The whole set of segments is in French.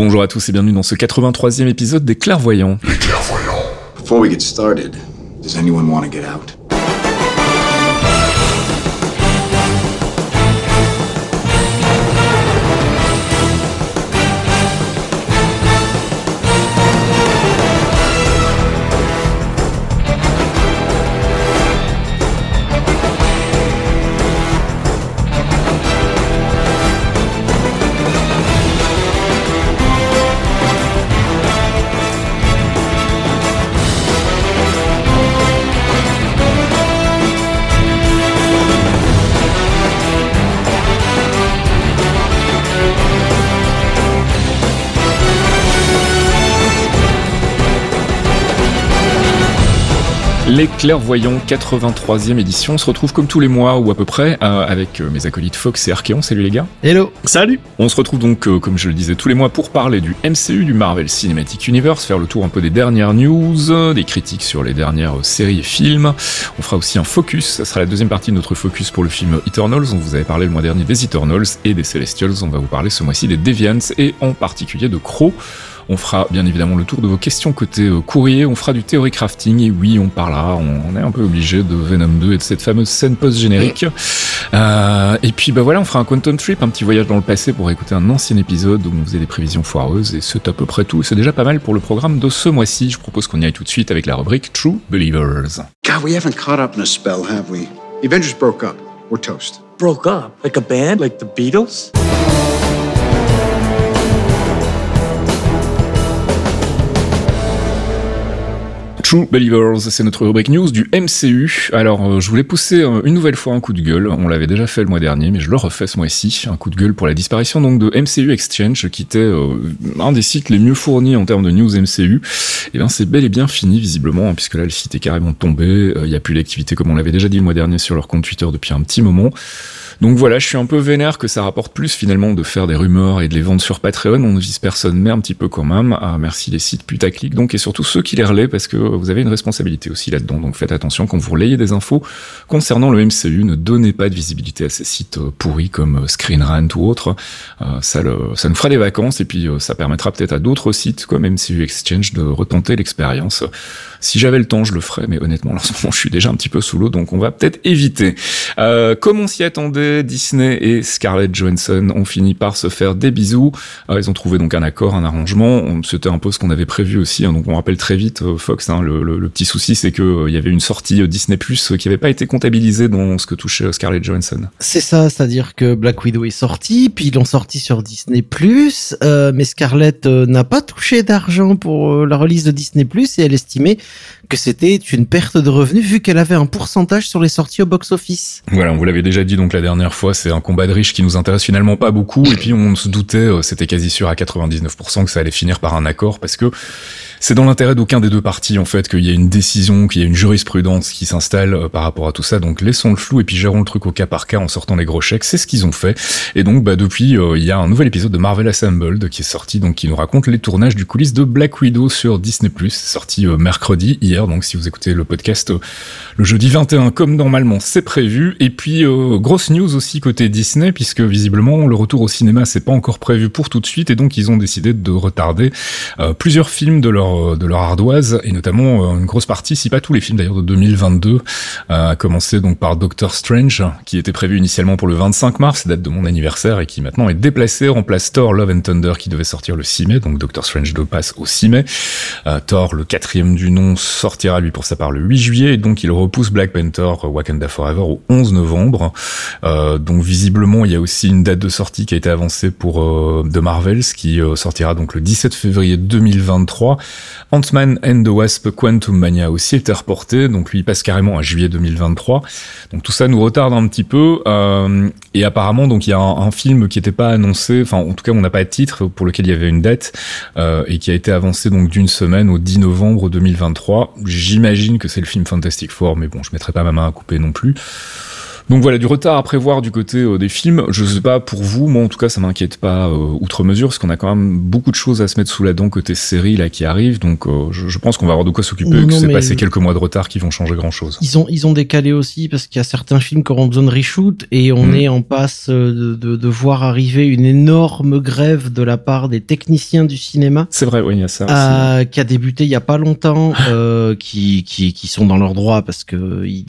Bonjour à tous et bienvenue dans ce 83e épisode des Clairvoyants. Les clairvoyants. Before we get started, does anyone want to get out? Les Clairvoyants 83e édition on se retrouve comme tous les mois ou à peu près euh, avec euh, mes acolytes Fox et Archeon. Salut les gars. Hello. Salut. On se retrouve donc euh, comme je le disais tous les mois pour parler du MCU, du Marvel Cinematic Universe, faire le tour un peu des dernières news, des critiques sur les dernières séries et films. On fera aussi un focus, ça sera la deuxième partie de notre focus pour le film Eternals. On vous avait parlé le mois dernier des Eternals et des Celestials. On va vous parler ce mois-ci des Deviants et en particulier de Crow. On fera bien évidemment le tour de vos questions côté euh, courrier, on fera du théorie crafting, et oui, on parlera, on, est un peu obligé de Venom 2 et de cette fameuse scène post-générique. Euh, et puis bah voilà, on fera un Quantum Trip, un petit voyage dans le passé pour écouter un ancien épisode où on faisait des prévisions foireuses, et c'est à peu près tout. C'est déjà pas mal pour le programme de ce mois-ci. Je propose qu'on y aille tout de suite avec la rubrique True Believers. God, we haven't caught up in a spell, have we? The Avengers broke up. We're toast. Broke up? Like a band? Like the Beatles? True Believers, c'est notre rubrique news du MCU. Alors, euh, je voulais pousser euh, une nouvelle fois un coup de gueule. On l'avait déjà fait le mois dernier, mais je le refais ce mois-ci. Un coup de gueule pour la disparition donc de MCU Exchange, qui était euh, un des sites les mieux fournis en termes de news MCU. Et bien, c'est bel et bien fini visiblement, hein, puisque là, le site est carrément tombé. Il n'y a plus d'activité comme on l'avait déjà dit le mois dernier sur leur compte Twitter depuis un petit moment. Donc voilà, je suis un peu vénère que ça rapporte plus finalement de faire des rumeurs et de les vendre sur Patreon. On ne vise personne, mais un petit peu quand même. Ah, merci les sites putaclic, donc et surtout ceux qui les relaient parce que vous avez une responsabilité aussi là-dedans. Donc faites attention quand vous relayez des infos concernant le MCU. Ne donnez pas de visibilité à ces sites euh, pourris comme euh, Screen Rant ou autres. Euh, ça, le, ça nous fera des vacances et puis ça permettra peut-être à d'autres sites comme MCU Exchange de retenter l'expérience. Si j'avais le temps, je le ferais, mais honnêtement, en ce moment, je suis déjà un petit peu sous l'eau, donc on va peut-être éviter. Euh, comme on s'y attendait, Disney et Scarlett Johansson? Ont fini par se faire des bisous. Euh, ils ont trouvé donc un accord, un arrangement. C'était un peu ce qu'on avait prévu aussi. Hein, donc on rappelle très vite, euh, Fox, hein, le, petit souci, c'est que euh, il y avait une sortie Disney Plus qui n'avait pas été comptabilisée dans ce que touchait Scarlett Johansson. C'est ça, c'est-à-dire que Black Widow est sorti, puis ils l'ont sorti sur Disney Plus, mais Scarlett n'a pas touché d'argent pour la release de Disney Plus et elle estimait que c'était une perte de revenus vu qu'elle avait un pourcentage sur les sorties au box-office. Voilà, on vous l'avait déjà dit donc la dernière fois, c'est un combat de riches qui nous intéresse finalement pas beaucoup, et puis on se doutait, euh, c'était quasi sûr à 99% que ça allait finir par un accord, parce que c'est dans l'intérêt d'aucun des deux partis en fait qu'il y ait une décision, qu'il y ait une jurisprudence qui s'installe euh, par rapport à tout ça. Donc laissons le flou et puis gérons le truc au cas par cas en sortant les gros chèques. C'est ce qu'ils ont fait. Et donc bah depuis euh, il y a un nouvel épisode de Marvel Assembled qui est sorti donc qui nous raconte les tournages du coulisses de Black Widow sur Disney+. Sorti mercredi hier donc si vous écoutez le podcast le jeudi 21 comme normalement c'est prévu. Et puis grosse news aussi côté Disney puisque visiblement le retour au cinéma c'est pas encore prévu pour tout de suite et donc ils ont décidé de retarder plusieurs films de leur de leur ardoise et notamment euh, une grosse partie, si pas tous les films d'ailleurs de 2022, euh, à commencer donc par Doctor Strange qui était prévu initialement pour le 25 mars, date de mon anniversaire et qui maintenant est déplacé, remplace Thor Love and Thunder qui devait sortir le 6 mai, donc Doctor Strange 2 passe au 6 mai. Euh, Thor, le quatrième du nom, sortira lui pour sa part le 8 juillet et donc il repousse Black Panther Wakanda Forever au 11 novembre. Euh, donc visiblement, il y a aussi une date de sortie qui a été avancée pour euh, The Marvels, qui euh, sortira donc le 17 février 2023. Ant-Man and the Wasp Quantum Mania aussi été reporté, donc lui passe carrément à juillet 2023. Donc tout ça nous retarde un petit peu. Euh, et apparemment, donc il y a un, un film qui n'était pas annoncé, enfin en tout cas on n'a pas de titre pour lequel il y avait une date euh, et qui a été avancé donc d'une semaine au 10 novembre 2023. J'imagine que c'est le film Fantastic Four, mais bon, je mettrai pas ma main à couper non plus. Donc voilà, du retard à prévoir du côté euh, des films. Je sais pas pour vous, moi en tout cas, ça m'inquiète pas euh, outre mesure, parce qu'on a quand même beaucoup de choses à se mettre sous la dent côté série là qui arrive. Donc euh, je, je pense qu'on va avoir de quoi s'occuper. Que c'est pas ces quelques mois de retard qui vont changer grand chose. Ils ont, ils ont décalé aussi parce qu'il y a certains films qui auront besoin de reshoot et on Mhm. est en passe de, de, de voir arriver une énorme grève de la part des techniciens du cinéma. C'est vrai, oui, il y a ça. aussi. euh, qui a débuté il y a pas longtemps, euh, qui, qui, qui sont dans leurs droits parce que il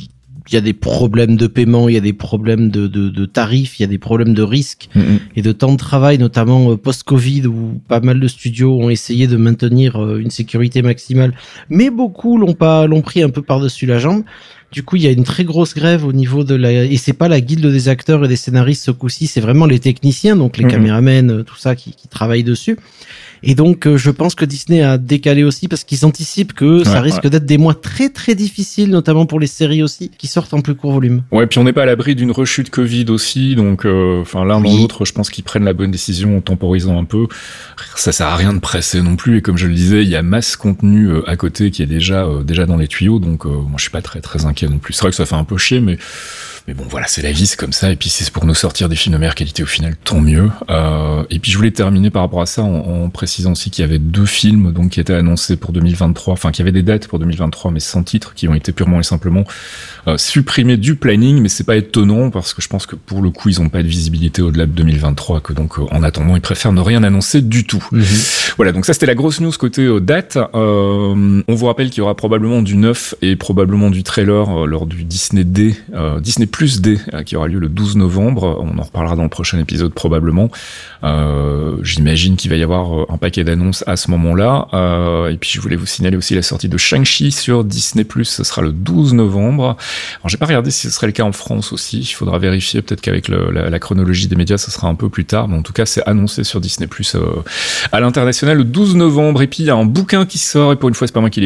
il y a des problèmes de paiement, il y a des problèmes de, de, de tarifs, il y a des problèmes de risques Mm, mm. et de temps de travail, notamment euh, post-Covid, où pas mal de studios ont essayé de maintenir euh, une sécurité maximale, mais beaucoup l'ont pas l'ont pris un peu par-dessus la jambe. Du coup, il y a une très grosse grève au niveau de la et c'est pas la guilde des acteurs et des scénaristes ce coup-ci, c'est vraiment les techniciens, donc les Mhm. caméramens, euh, tout ça qui, qui travaillent dessus. Et donc, euh, je pense que Disney a décalé aussi parce qu'ils anticipent que ça Ouais, risque d'être des mois très très difficiles, notamment pour les séries aussi, qui sortent en plus court volume. Ouais, puis on n'est pas à l'abri d'une rechute Covid aussi, donc euh, enfin l'un dans Oui. l'autre, je pense qu'ils prennent la bonne décision en temporisant un peu. Ça sert à rien de presser non plus, et comme je le disais, il y a masse contenu euh, à côté qui est déjà euh, déjà dans les tuyaux, donc euh, moi je suis pas très très inquiet non plus. C'est vrai que ça fait un peu chier, mais mais bon voilà, c'est la vie, c'est comme ça, et puis c'est pour nous sortir des films de meilleure qualité au final, tant mieux. Euh, et puis je voulais terminer par rapport à ça en, en précisant aussi qu'il y avait deux films donc qui étaient annoncés pour 2023, enfin qu'il y avait des dates pour 2023, mais sans titre, qui ont été purement et simplement euh, supprimés du planning, mais c'est pas étonnant parce que je pense que pour le coup ils ont pas de visibilité au-delà de 2023, que donc euh, en attendant ils préfèrent ne rien annoncer du tout. Voilà, donc ça c'était la grosse news côté euh, date. Euh, on vous rappelle qu'il y aura probablement du neuf et probablement du trailer euh, lors du Disney D, euh, Disney Plus D, euh, qui aura lieu le 12 novembre. On en reparlera dans le prochain épisode probablement. Euh, J'imagine qu'il va y avoir euh, un paquet d'annonces à ce moment-là. Et puis je voulais vous signaler aussi la sortie de Shang-Chi sur Disney Plus. Ce sera le 12 novembre. Alors j'ai pas regardé si ce serait le cas en France aussi. Il faudra vérifier. Peut-être qu'avec la, chronologie des médias, ce sera un peu plus tard. Mais en tout cas, c'est annoncé sur Disney Plus à l'international le 12 novembre. Et puis il y a un bouquin qui sort. Et pour une fois, c'est pas moi qui.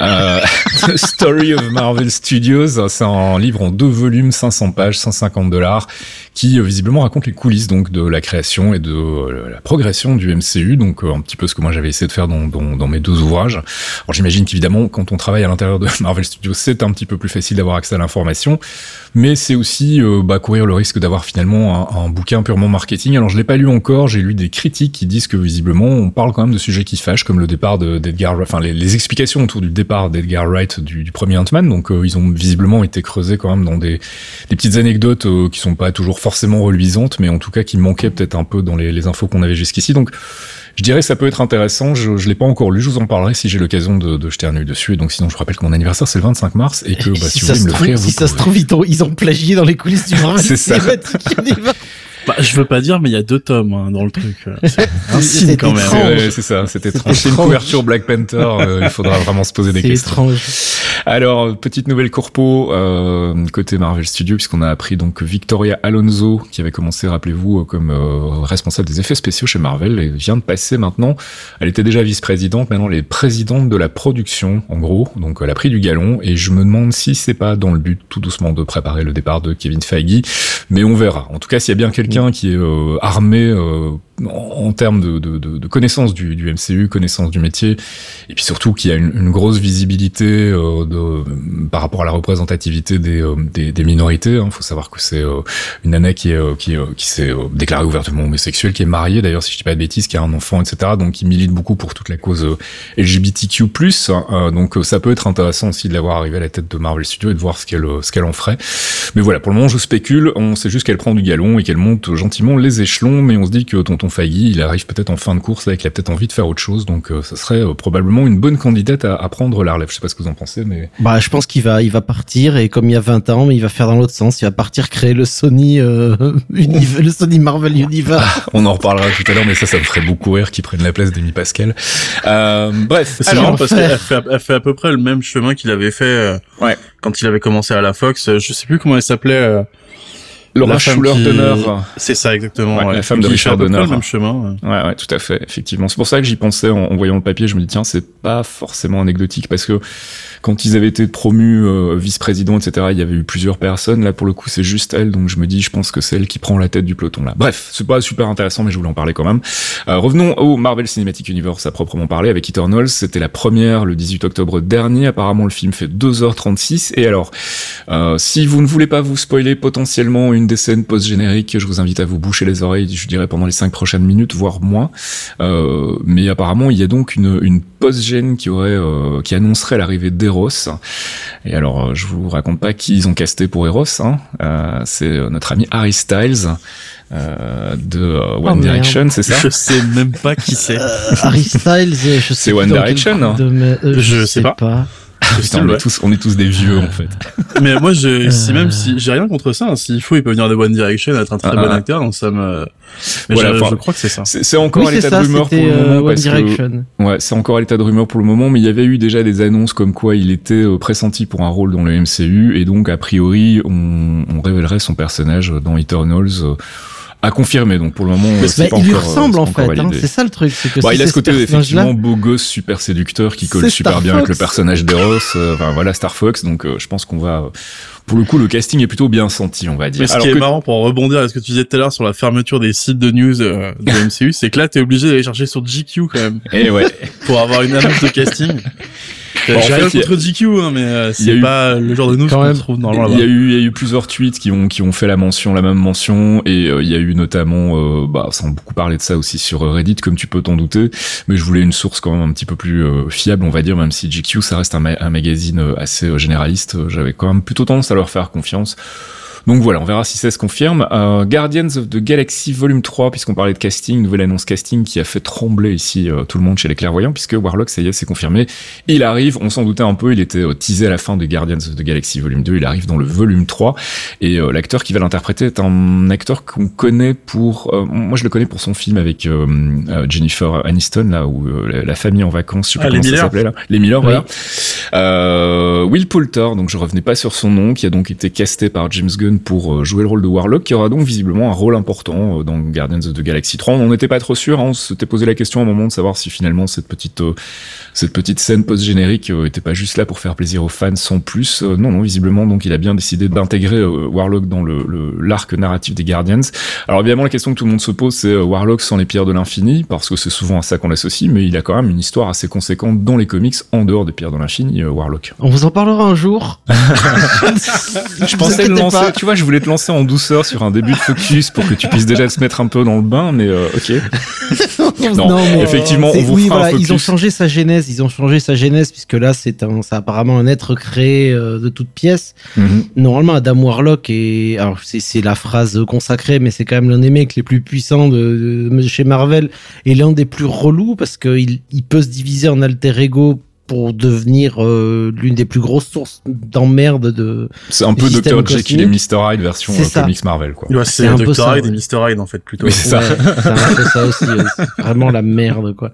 Euh, The Story of Marvel Studios. C'est un livre en deux volumes, 500 pages, 150 dollars, qui euh, visiblement raconte les coulisses donc de la création et de euh, la progression du MCU. Donc euh, un petit peu ce que moi j'avais essayé de faire dans, dans, dans mes deux ouvrages. Alors j'imagine qu'évidemment, quand on travaille à l'intérieur de Marvel Studios, c'est un petit peu plus facile d'avoir accès à l'information, mais c'est aussi bah, courir le risque d'avoir finalement un, bouquin purement marketing. Alors je l'ai pas lu encore, j'ai lu des critiques qui disent que visiblement on parle quand même de sujets qui fâchent, comme le départ de- d'Edgar, enfin les, explications autour du départ d'Edgar Wright du, premier Ant-Man. Donc ils ont visiblement été creusés quand même dans des, des petites anecdotes euh, qui sont pas toujours forcément reluisantes, mais en tout cas qui manquaient peut-être un peu dans les, les infos qu'on avait jusqu'ici. Donc je dirais que ça peut être intéressant. Je, je l'ai pas encore lu. Je vous en parlerai si j'ai l'occasion de, de jeter un œil dessus. Et donc sinon, je vous rappelle que mon anniversaire c'est le 25 mars et que bah, si, vous ça voulez se me trouve, vous si ça se trouve, ils ont, ils ont plagié dans les coulisses du C'est ça. Bah, je veux pas dire, mais il y a deux tomes hein, dans le truc. C'est un signe quand même. étrange. C'est ouais, ça, c'était C'est étrange. C'est une couverture Black Panther. euh, il faudra vraiment se poser des C'est questions. étrange. Alors, petite nouvelle corpo euh, côté Marvel Studios, puisqu'on a appris donc Victoria Alonso, qui avait commencé, rappelez-vous, euh, comme euh, responsable des effets spéciaux chez Marvel, et vient de passer maintenant. Elle était déjà vice-présidente, maintenant elle est présidente de la production, en gros. Donc elle a pris du galon, et je me demande si c'est pas dans le but, tout doucement, de préparer le départ de Kevin Feige, mais on verra. En tout cas, s'il y a bien quelqu'un qui est euh, armé euh, en, termes de, de, de, connaissance du, du MCU, connaissance du métier, et puis surtout qui a une, une grosse visibilité euh, de, par rapport à la représentativité des, euh, des, des minorités. Il faut savoir que c'est euh, une nana qui, est, euh, qui, euh, qui s'est déclarée ouvertement homosexuelle, qui est mariée d'ailleurs, si je dis pas de bêtises, qui a un enfant, etc. Donc qui milite beaucoup pour toute la cause LGBTQ+. Euh, donc ça peut être intéressant aussi de l'avoir arrivé à la tête de Marvel Studios et de voir ce qu'elle ce qu'elle en ferait. Mais voilà, pour le moment je spécule, on sait juste qu'elle prend du galon et qu'elle monte gentiment les échelons, mais on se dit que Tonton Faggy, il arrive peut-être en fin de course là et qu'il a peut-être envie de faire autre chose, donc euh, ça serait euh, probablement une bonne candidate à, à prendre la relève. Je sais pas ce que vous en pensez, mais Bah, je pense qu'il va, il va partir et comme il y a 20 ans, il va faire dans l'autre sens. Il va partir créer le Sony, euh, Univ- le Sony Marvel Universe. on en reparlera tout à l'heure, mais ça, ça me ferait beaucoup rire qu'ils prennent la place d'Amy Pascal. Euh, bref, C'est marrant parce qu'elle fait, elle fait à peu près le même chemin qu'il avait fait euh, Ouais. quand il avait commencé à la Fox. Euh, Je sais plus comment elle s'appelait. Laura La femme Schuler qui- Donner. C'est ça exactement. Ouais, ouais. la femme de Richard Donner. le même chemin. ouais. Ouais, ouais, tout à fait, effectivement. C'est pour ça que j'y pensais en, en voyant le papier. Je me dis tiens, c'est pas forcément anecdotique parce que quand ils avaient été promus euh, vice-président, etc., il y avait eu plusieurs personnes. Là, pour le coup, c'est juste elle, donc je me dis, je pense que c'est elle qui prend la tête du peloton. Là, bref, c'est pas super intéressant, mais je voulais en parler quand même. Euh, revenons au Marvel Cinematic Universe à proprement parler avec Eternals. C'était la première le 18 octobre dernier. Apparemment, le film fait 2h36. Et alors, euh, si vous ne voulez pas vous spoiler potentiellement une des scènes post-génériques, je vous invite à vous boucher les oreilles, je dirais, pendant les cinq prochaines minutes, voire moins. Euh, mais apparemment, il y a donc une, une post-gène qui aurait, euh, qui annoncerait l'arrivée d'Eros. Et alors, euh, je vous raconte pas qui ils ont casté pour Eros. Hein. Euh, c'est notre ami Harry Styles euh, de euh, One Oh, merde. Direction, c'est ça Je sais même pas qui c'est. Euh, Harry Styles, je sais C'est One Direction, hein. de euh, Je sais pas. Putain, on, Ouais. est tous, on est tous des vieux en fait. Mais moi, je, si Euh. même si j'ai rien contre ça, hein, s'il faut, il peut venir de One Direction, être un très Ah, bon ah. acteur, donc ça me. Mais Voilà, je, enfin, je crois que c'est ça. C'est encore Oui, à l'état de rumeur pour le euh, moment One parce que Direction. Ouais, c'est encore à l'état de rumeur pour le moment, mais il y avait eu déjà des annonces comme quoi il était euh, pressenti pour un rôle dans le MCU, et donc a priori on, on révélerait son personnage dans Eternals euh, à confirmer. Donc pour le moment, c'est Bah, pas il lui encore, euh, ressemble en fait, hein, c'est ça le truc. c'est que Bah, il a ce côté effectivement beau gosse super séducteur qui colle super Star bien avec Fox. le personnage d'Eros. euh, Enfin voilà Star Fox. Donc euh, je pense qu'on va. euh, Pour le coup, le casting est plutôt bien senti, on va dire. Mais ce Alors qui est que- marrant pour rebondir à ce que tu disais tout à l'heure sur la fermeture des sites de news euh, de MCU, c'est que là, t'es obligé d'aller chercher sur GQ quand même Eh ouais. pour avoir une annonce de casting. Bon, J'ai rien contre GQ, hein, mais euh, c'est eu- pas le genre de news qu'on trouve normalement Il y a là-bas. eu, il y a eu plusieurs tweets qui ont qui ont fait la mention, la même mention, et euh, il y a eu notamment, euh, bah, sans beaucoup parler de ça aussi sur Reddit, comme tu peux t'en douter, mais je voulais une source quand même un petit peu plus euh, fiable, on va dire, même si GQ ça reste un, ma- un magazine assez généraliste, j'avais quand même plutôt tendance à leur faire confiance. Donc voilà, on verra si ça se confirme. Euh, Guardians of the Galaxy Volume 3, puisqu'on parlait de casting, nouvelle annonce casting qui a fait trembler ici euh, tout le monde chez les clairvoyants, puisque Warlock, ça y est, c'est confirmé. Il arrive, on s'en doutait un peu, il était euh, teasé à la fin de Guardians of the Galaxy Volume 2, il arrive dans le volume 3, et euh, l'acteur qui va l'interpréter est un acteur qu'on connaît pour... euh, moi je le connais pour son film avec Jennifer Aniston, là, où la, famille en vacances, je sais Ah, les comment ça s'appelait là. Les Miller, Oui. voilà. Euh, Will Poulter, donc je revenais pas sur son nom, qui a donc été casté par James Gunn pour euh, jouer le rôle de Warlock, qui aura donc visiblement un rôle important euh, dans Guardians of the Galaxy 3. On n'en était pas trop sûr, hein, on s'était posé la question à un moment de savoir si finalement cette petite euh, cette petite scène post-générique euh, était pas juste là pour faire plaisir aux fans sans plus. Euh, non, non, visiblement, donc il a bien décidé d'intégrer euh, Warlock dans le le- l'arc narratif des Guardians. Alors évidemment, la question que tout le monde se pose, c'est euh, Warlock sans les pierres de l'infini, parce que c'est souvent à ça qu'on l'associe, mais il a quand même une histoire assez conséquente dans les comics en dehors des pierres de l'infini, euh, Warlock. On vous en parlera un jour. Je pensais le lancer, tu vois, je voulais te lancer en douceur sur un début de focus pour que tu puisses déjà te mettre un peu dans le bain, mais euh, ok. Non, effectivement, c'est- on vous oui, fera un voilà, ils ont changé sa genèse, ils ont changé sa genèse puisque là c'est un, c'est apparemment un être créé euh, de toutes pièces. Mhm. Normalement, Adam Warlock est, alors c'est c'est la phrase consacrée, mais c'est quand même l'un des mecs les plus puissants de, de- chez Marvel et l'un des plus relous parce qu'il il peut se diviser en alter ego pour devenir euh, l'une des plus grosses sources d'emmerde de. C'est un peu Dr. Jekyll et. Mr. Hyde version euh, ça. comics Marvel, quoi. Ouais, C'est c'est un peu Dr. ça, Hyde et. Mr. Hyde en fait plutôt. Oui, c'est ça. Ouais, un peu ça aussi. euh, vraiment la merde, quoi.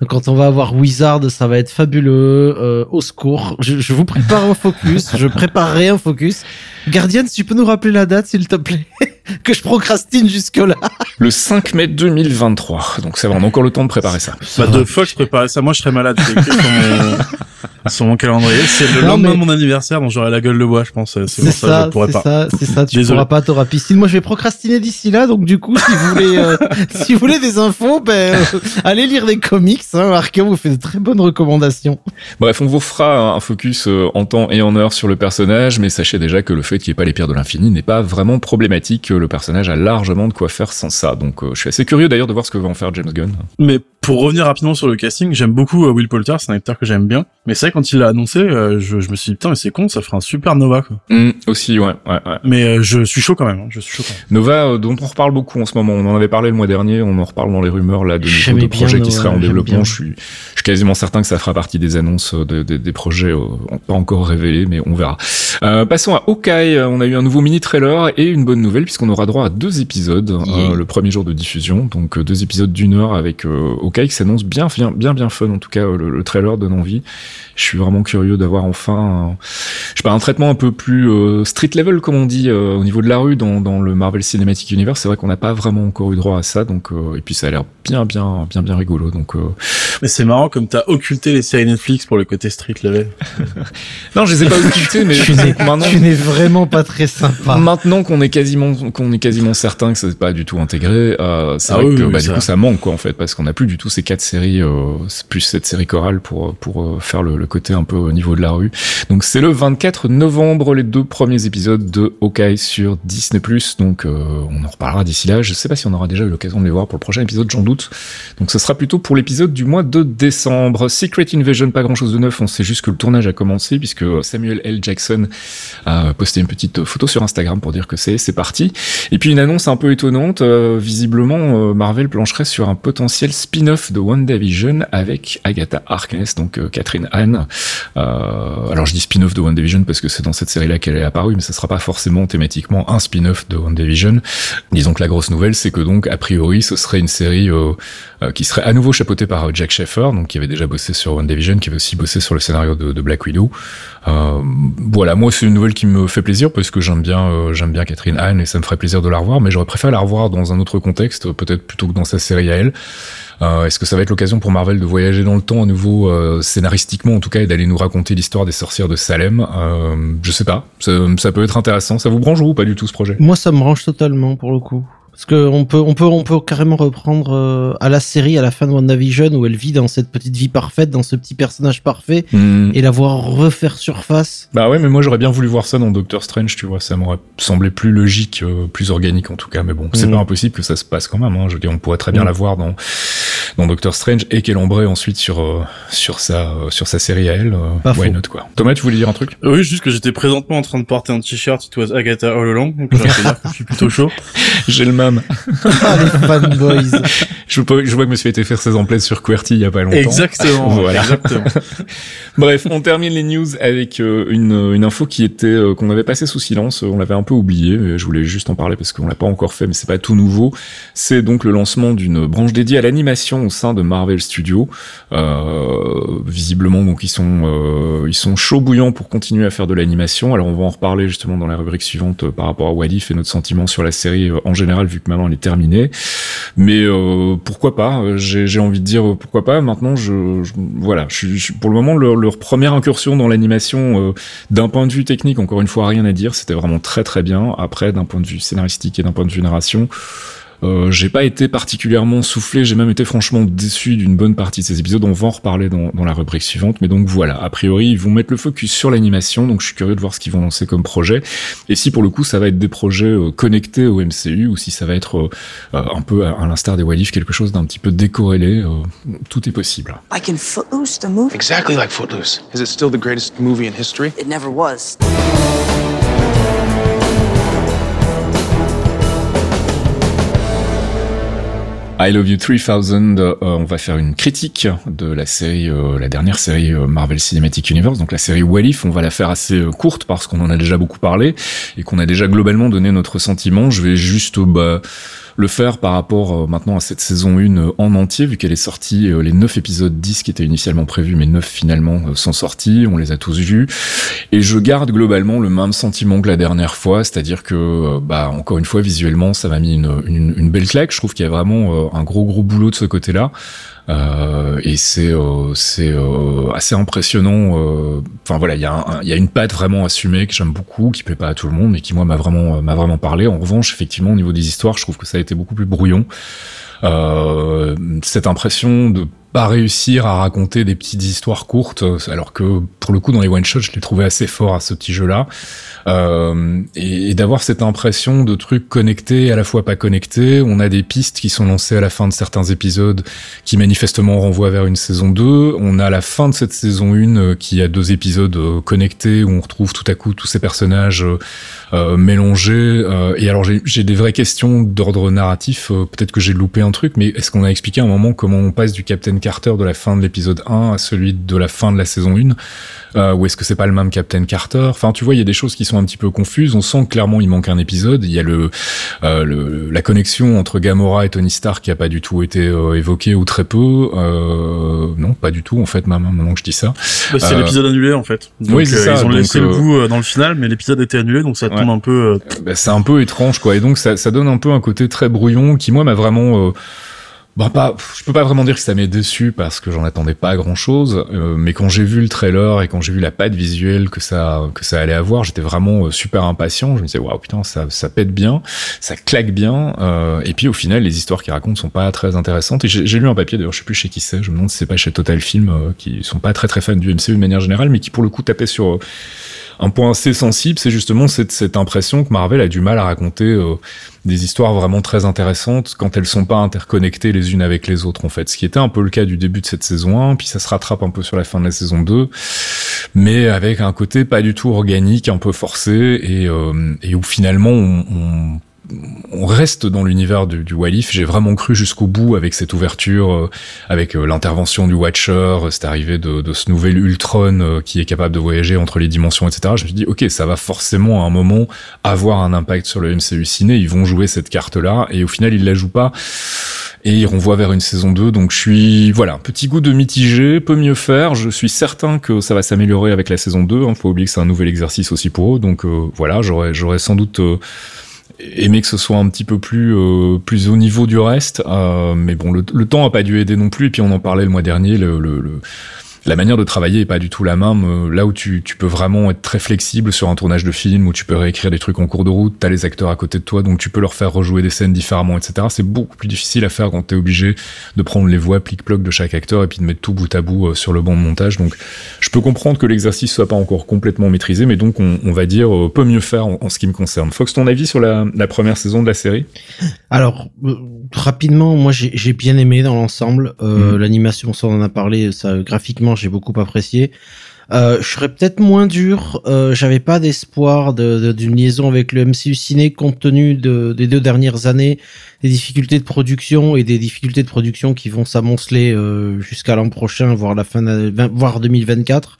Donc quand on va avoir Wizard, ça va être fabuleux. Euh, au secours, je, je vous prépare un focus. je préparerai un focus. Guardian, tu peux nous rappeler la date, s'il te plaît, que je procrastine jusque là. Le 5 mai 2023. Donc ça va, on a encore le temps de préparer ça. Bah, de Fox préparer ça. Moi, je serais malade. C'est sur mon, sur mon calendrier. C'est le Non, lendemain mais- de mon anniversaire, donc j'aurai la gueule de bois, je pense. C'est C'est ça, ça, je pourrais c'est pas. ça, c'est ça. Tu Désolé. pourras pas, t'auras piscine. Moi, je vais procrastiner d'ici là. Donc, du coup, si vous voulez, euh, si vous voulez des infos, ben, euh, allez lire des comics. Hein. Arkeo vous fait de très bonnes recommandations. Bref, on vous fera un focus euh, en temps et en heure sur le personnage, mais sachez déjà que le fait qu'il n'y ait pas les pierres de l'infini n'est pas vraiment problématique. Le personnage a largement de quoi faire sans ça. Donc euh, je suis assez curieux d'ailleurs de voir ce que va en faire James Gunn. Mais pour revenir rapidement sur le casting, j'aime beaucoup euh, Will Poulter, c'est un acteur que j'aime bien. Mais c'est vrai, quand il l'a annoncé, euh, je, je me suis dit, putain, mais c'est con, ça ferait un super Nova, quoi. Hum, aussi, ouais, ouais, ouais. Mais euh, je suis chaud quand même, hein, je suis chaud quand même. Nova, euh, dont on reparle beaucoup en ce moment. On en avait parlé le mois dernier. On en reparle dans les rumeurs là de nouveaux projets qui seraient en développement. Je suis, je suis quasiment certain que ça fera partie des annonces euh, de- de- des projets euh, pas encore révélés, mais on verra. Euh, passons à Hawkeye. Euh, On a eu un nouveau mini trailer et une bonne nouvelle puisqu'on aura droit à deux épisodes. Yeah. euh, le premier jour de diffusion, donc deux épisodes d'une heure avec euh, Hawkeye qui s'annonce bien, bien, bien, bien fun. En tout cas, le, le trailer donne envie. Je suis vraiment curieux d'avoir enfin, je sais pas, un traitement un peu plus euh, street level, comme on dit, euh, au niveau de la rue dans, dans le Marvel Cinematic Universe. C'est vrai qu'on n'a pas vraiment encore eu droit à ça, donc euh, et puis ça a l'air bien, bien, bien, bien rigolo. Donc, euh, Mais c'est marrant comme t'as occulté les séries Netflix pour le côté street level. non, je les ai pas occultés, mais Tu n'es, maintenant, tu n'es vraiment pas très sympa. Maintenant qu'on est quasiment qu'on est quasiment certain que c'est pas du tout intégré, euh, c'est Ah vrai oui, que oui, bah, ça. du coup ça manque quoi en fait parce qu'on a plus du tout ces quatre séries euh, plus cette série chorale pour pour euh, faire le, le côté un peu au niveau de la rue. Donc c'est le 24 novembre les deux premiers épisodes de Hawkeye sur Disney+. Donc euh, on en reparlera d'ici là. Je sais pas si on aura déjà eu l'occasion de les voir pour le prochain épisode, j'en doute. Donc ce sera plutôt pour l'épisode du mois de décembre. Secret Invasion, pas grand chose de neuf. On sait juste que le tournage a commencé puisque Samuel L. Jackson a posté une petite photo sur Instagram pour dire que c'est parti. Et puis une annonce un peu étonnante. euh, visiblement, euh, Marvel plancherait sur un potentiel spin-off de WandaVision avec Agatha Harkness, donc euh, Catherine Hahn. Euh, alors je dis spin-off de WandaVision parce que c'est dans cette série-là qu'elle est apparue, mais ça sera pas forcément thématiquement un spin-off de WandaVision. Disons que la grosse nouvelle, c'est que donc a priori, ce serait une série euh, euh, qui serait à nouveau chapeautée par euh, Jack Sheffer, donc qui avait déjà bossé sur WandaVision, qui avait aussi bossé sur le scénario de, Black Widow. Euh, voilà, moi c'est une nouvelle qui me fait plaisir parce que j'aime bien, euh, j'aime bien Catherine Hahn et ça me ferait plaisir de la revoir, mais j'aurais préféré la revoir dans un autre contexte, peut-être plutôt que dans sa série à elle. Est-ce que ça va être l'occasion pour Marvel de voyager dans le temps à nouveau scénaristiquement en tout cas et d'aller nous raconter l'histoire des sorcières de Salem? Je sais pas, ça peut être intéressant. Ça vous branche ou pas du tout ce projet? Moi, ça me branche totalement pour le coup. Parce que on peut, on peut, on peut carrément reprendre euh, à la série à la fin de WandaVision où elle vit dans cette petite vie parfaite, dans ce petit personnage parfait, Hmm. et la voir refaire surface. Bah ouais, mais moi j'aurais bien voulu voir ça dans Doctor Strange, tu vois, ça m'aurait semblé plus logique, euh, plus organique en tout cas, mais bon, c'est Mhm. pas impossible que ça se passe quand même, hein. je veux dire, on pourrait très bien Mhm. la voir dans dans Doctor Strange et qu'elle embraye ensuite sur euh, sur sa euh, sur sa série à elle, euh, Pas why faux. not quoi. Thomas, tu voulais dire un truc? Oui, juste que j'étais présentement en train de porter un t-shirt It was Agatha all along, donc je vais dire que je suis plutôt chaud. J'ai le même. Ah, les fanboys. Je, vois- je vois que suis été faire ses emplettes sur QWERTY il y a pas longtemps. Exactement. Voilà. Exactement. Bref, on termine les news avec euh, une, une info qui était euh, qu'on avait passé sous silence, on l'avait un peu oublié, mais je voulais juste en parler parce qu'on l'a pas encore fait, mais c'est pas tout nouveau. C'est donc le lancement d'une branche dédiée à l'animation au sein de Marvel Studios. Euh, visiblement, donc ils sont euh, ils sont chauds bouillants pour continuer à faire de l'animation. Alors on va en reparler justement dans la rubrique suivante euh, par rapport à Wadif et notre sentiment sur la série euh, en général vu que maintenant elle est terminée. Mais euh, pourquoi pas euh, J'ai envie de dire euh, pourquoi pas. Maintenant, je, voilà, pour le moment leur, leur première incursion dans l'animation, euh, d'un point de vue technique, encore une fois, rien à dire. C'était vraiment très très bien. Après, d'un point de vue scénaristique et d'un point de vue narration. Euh, j'ai pas été particulièrement soufflé, j'ai même été franchement déçu d'une bonne partie de ces épisodes. On va en reparler dans, dans la rubrique suivante, mais donc voilà. A priori, ils vont mettre le focus sur l'animation, donc je suis curieux de voir ce qu'ils vont lancer comme projet. Et si pour le coup, ça va être des projets euh, connectés au MCU, ou si ça va être euh, euh, un peu à, à l'instar des Walif, quelque chose d'un petit peu décorrélé, euh, tout est possible. Like in Footloose, the movie? Exactly like Footloose. Is it still the greatest movie in history? It never was. I Love You 3000, euh, on va faire une critique de la série, euh, la dernière série euh, Marvel Cinematic Universe, donc la série What If. On va la faire assez courte parce qu'on en a déjà beaucoup parlé et qu'on a déjà globalement donné notre sentiment. Je vais juste bah, le faire par rapport euh, maintenant à cette saison 1 euh, en entier, vu qu'elle est sortie, euh, les 9 épisodes 10 qui étaient initialement prévus, mais 9 finalement sont sortis, on les a tous vus. Et je garde globalement le même sentiment que la dernière fois, c'est-à-dire que, bah, encore une fois, visuellement, ça m'a mis une, une, belle claque. Je trouve qu'il y a vraiment un gros gros boulot de ce côté-là. Euh, et c'est euh, c'est euh, assez impressionnant. euh, Enfin voilà, il y y a une patte vraiment assumée que j'aime beaucoup, qui plaît pas à tout le monde, mais qui moi m'a vraiment euh, m'a vraiment parlé. En revanche, effectivement, au niveau des histoires, je trouve que ça a été beaucoup plus brouillon. Cette impression de pas réussir à raconter des petites histoires courtes, alors que pour le coup dans les one shots, je l'ai trouvé assez fort à ce petit jeu-là, euh, et, d'avoir cette impression de trucs connectés à la fois pas connectés. On a des pistes qui sont lancées à la fin de certains épisodes qui manifestement renvoient vers une saison 2. On a la fin de cette saison 1 euh, qui a deux épisodes euh, connectés où on retrouve tout à coup tous ces personnages euh, mélangés. et alors j'ai des vraies questions d'ordre narratif. Peut-être que j'ai loupé un truc, mais est-ce qu'on a expliqué à un moment comment on passe du Captain Carter de la fin de l'épisode 1 à celui de la fin de la saison 1 euh, Ou est-ce que c'est pas le même Captain Carter? Enfin, tu vois, il y a des choses qui sont un petit peu confuses. On sent que clairement il manque un épisode. Il y a le, euh, le la connexion entre Gamora et Tony Stark qui a pas du tout été euh, évoquée ou très peu. Euh, non, pas du tout en fait, maintenant, maintenant que je dis ça. Bah, c'est Euh, l'épisode annulé en fait. Donc, oui, c'est ça, Ils ont donc, laissé le goût euh, dans le final, mais l'épisode était annulé, donc ça Ouais. tombe un peu. Bah, c'est un peu étrange quoi et donc ça, ça donne un peu un côté très brouillon qui moi m'a vraiment euh, bah pas je peux pas vraiment dire que ça m'est déçu parce que j'en attendais pas grand chose mais quand j'ai vu le trailer et quand j'ai vu la patte visuelle que ça que ça allait avoir j'étais vraiment euh, super impatient. Je me disais waouh putain ça ça pète bien ça claque bien euh, et puis au final les histoires qu'ils racontent sont pas très intéressantes. Et j'ai lu un papier d'ailleurs je sais plus chez qui c'est je me demande si c'est pas chez Total Film euh, qui sont pas très très fans du MCU de manière générale mais qui pour le coup tapaient sur euh, un point assez sensible, c'est justement cette, impression que Marvel a du mal à raconter euh, des histoires vraiment très intéressantes quand elles sont pas interconnectées les unes avec les autres en fait. Ce qui était un peu le cas du début de cette saison 1, puis ça se rattrape un peu sur la fin de la saison 2, mais avec un côté pas du tout organique, un peu forcé, et, euh, où finalement on on reste dans l'univers du, du Walif. J'ai vraiment cru jusqu'au bout avec cette ouverture, euh, avec euh, l'intervention du Watcher, euh, cette arrivée de, ce nouvel Ultron qui est capable de voyager entre les dimensions, etc. Je me suis dit, ok, ça va forcément à un moment avoir un impact sur le MCU ciné. Ils vont jouer cette carte-là, et au final, ils la jouent pas. Et ils renvoient vers une saison 2, donc je suis, voilà, petit goût de mitigé, peut mieux faire. Je suis certain que ça va s'améliorer avec la saison 2. Hein. Faut oublier que c'est un nouvel exercice aussi pour eux, donc voilà, j'aurais, sans doute aimé que ce soit un petit peu plus euh, plus au niveau du reste euh, mais bon le, temps a pas dû aider non plus et puis on en parlait le mois dernier le, le, le- la manière de travailler est pas du tout la même. Euh, Là où tu, tu peux vraiment être très flexible sur un tournage de film, où tu peux réécrire des trucs en cours de route, t'as les acteurs à côté de toi, donc tu peux leur faire rejouer des scènes différemment, etc. C'est beaucoup plus difficile à faire quand t'es obligé de prendre les voix plic-ploc de chaque acteur et puis de mettre tout bout à bout euh, sur le banc de montage. Donc je peux comprendre que l'exercice soit pas encore complètement maîtrisé, mais donc on, on va dire euh, peut mieux faire en, en ce qui me concerne. Fox, ton avis sur la, la première saison de la série? Alors, euh, rapidement, moi j'ai bien aimé dans l'ensemble. Euh, Mhm. L'animation, ça on en a parlé, ça graphiquement j'ai beaucoup apprécié. Euh, je serais peut-être moins dur. Euh, J'avais pas d'espoir de- de- d'une liaison avec le MCU ciné compte tenu de, des deux dernières années, des difficultés de production et des difficultés de production qui vont s'amonceler euh, jusqu'à l'an prochain, voire la fin, de- voire 2024.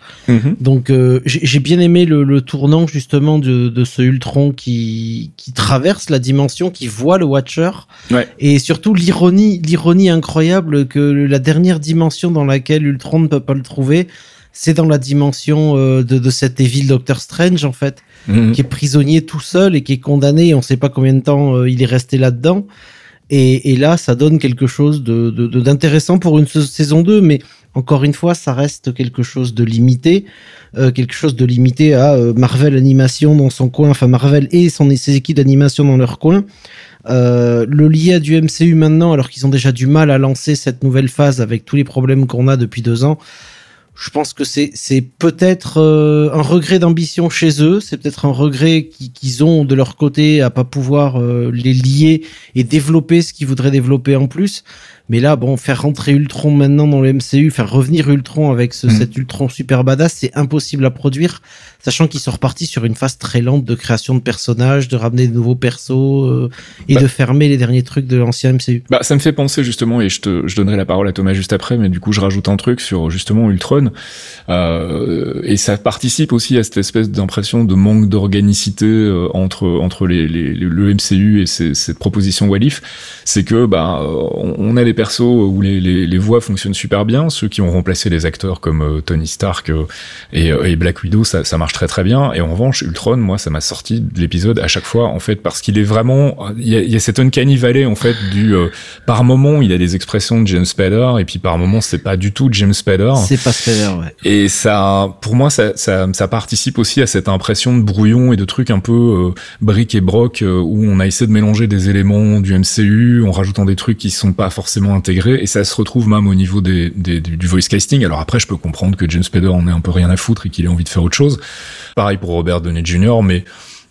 Donc euh, j'ai j'ai bien aimé le, le tournant justement de, de ce Ultron qui, qui traverse la dimension, qui voit le Watcher, Ouais. et surtout l'ironie, l'ironie incroyable que la dernière dimension dans laquelle Ultron ne peut pas le trouver, c'est dans la dimension euh, de, de cet évil Doctor Strange en fait, Mhm. qui est prisonnier tout seul et qui est condamné. On sait pas combien de temps euh, il est resté là-dedans. Et, et là, ça donne quelque chose de de- de- d'intéressant pour une sa- saison 2, mais encore une fois, ça reste quelque chose de limité, euh, quelque chose de limité à euh, Marvel Animation dans son coin, enfin Marvel et son, ses équipes d'animation dans leur coin. Euh, le lié à du MCU maintenant, alors qu'ils ont déjà du mal à lancer cette nouvelle phase avec tous les problèmes qu'on a depuis deux ans, je pense que c'est c'est peut-être euh, un regret d'ambition chez eux, c'est peut-être un regret qui- qu'ils ont de leur côté à pas pouvoir euh, les lier et développer ce qu'ils voudraient développer en plus. Mais là, bon, faire rentrer Ultron maintenant dans le MCU, faire revenir Ultron avec ce, Mhm. cet Ultron super badass, c'est impossible à produire, sachant qu'ils sont repartis sur une phase très lente de création de personnages, de ramener de nouveaux persos euh, et Bah. de fermer les derniers trucs de l'ancien MCU. Bah, ça me fait penser justement, et je te, je donnerai la parole à Thomas juste après, mais du coup, je rajoute un truc sur justement Ultron, euh, et ça participe aussi à cette espèce d'impression de manque d'organicité euh, entre entre les, les- les- le MCU et cette proposition Walif, c'est que bah, on, a des persos où les, voix fonctionnent super bien, ceux qui ont remplacé les acteurs comme Tony Stark et, et Black Widow, ça, ça marche très très bien, et en revanche, Ultron, moi, ça m'a sorti de l'épisode à chaque fois, en fait, parce qu'il est vraiment, il y a, il y a cette uncanny valley en fait du euh, par moment, il a des expressions de James Spader, et puis par moment, c'est pas du tout James Spader. C'est pas Spider, ouais. Et ça, pour moi, ça, ça, ça participe aussi à cette impression de brouillon et de trucs un peu euh, et broc euh, où on a essayé de mélanger des éléments du MCU en rajoutant des trucs qui sont pas forcément intégrés et ça se retrouve même au niveau des, des- du, du voice casting. Alors après, je peux comprendre que James Spader en ait un peu rien à foutre et qu'il ait envie de faire autre chose. Pareil pour Robert Downey Jr., mais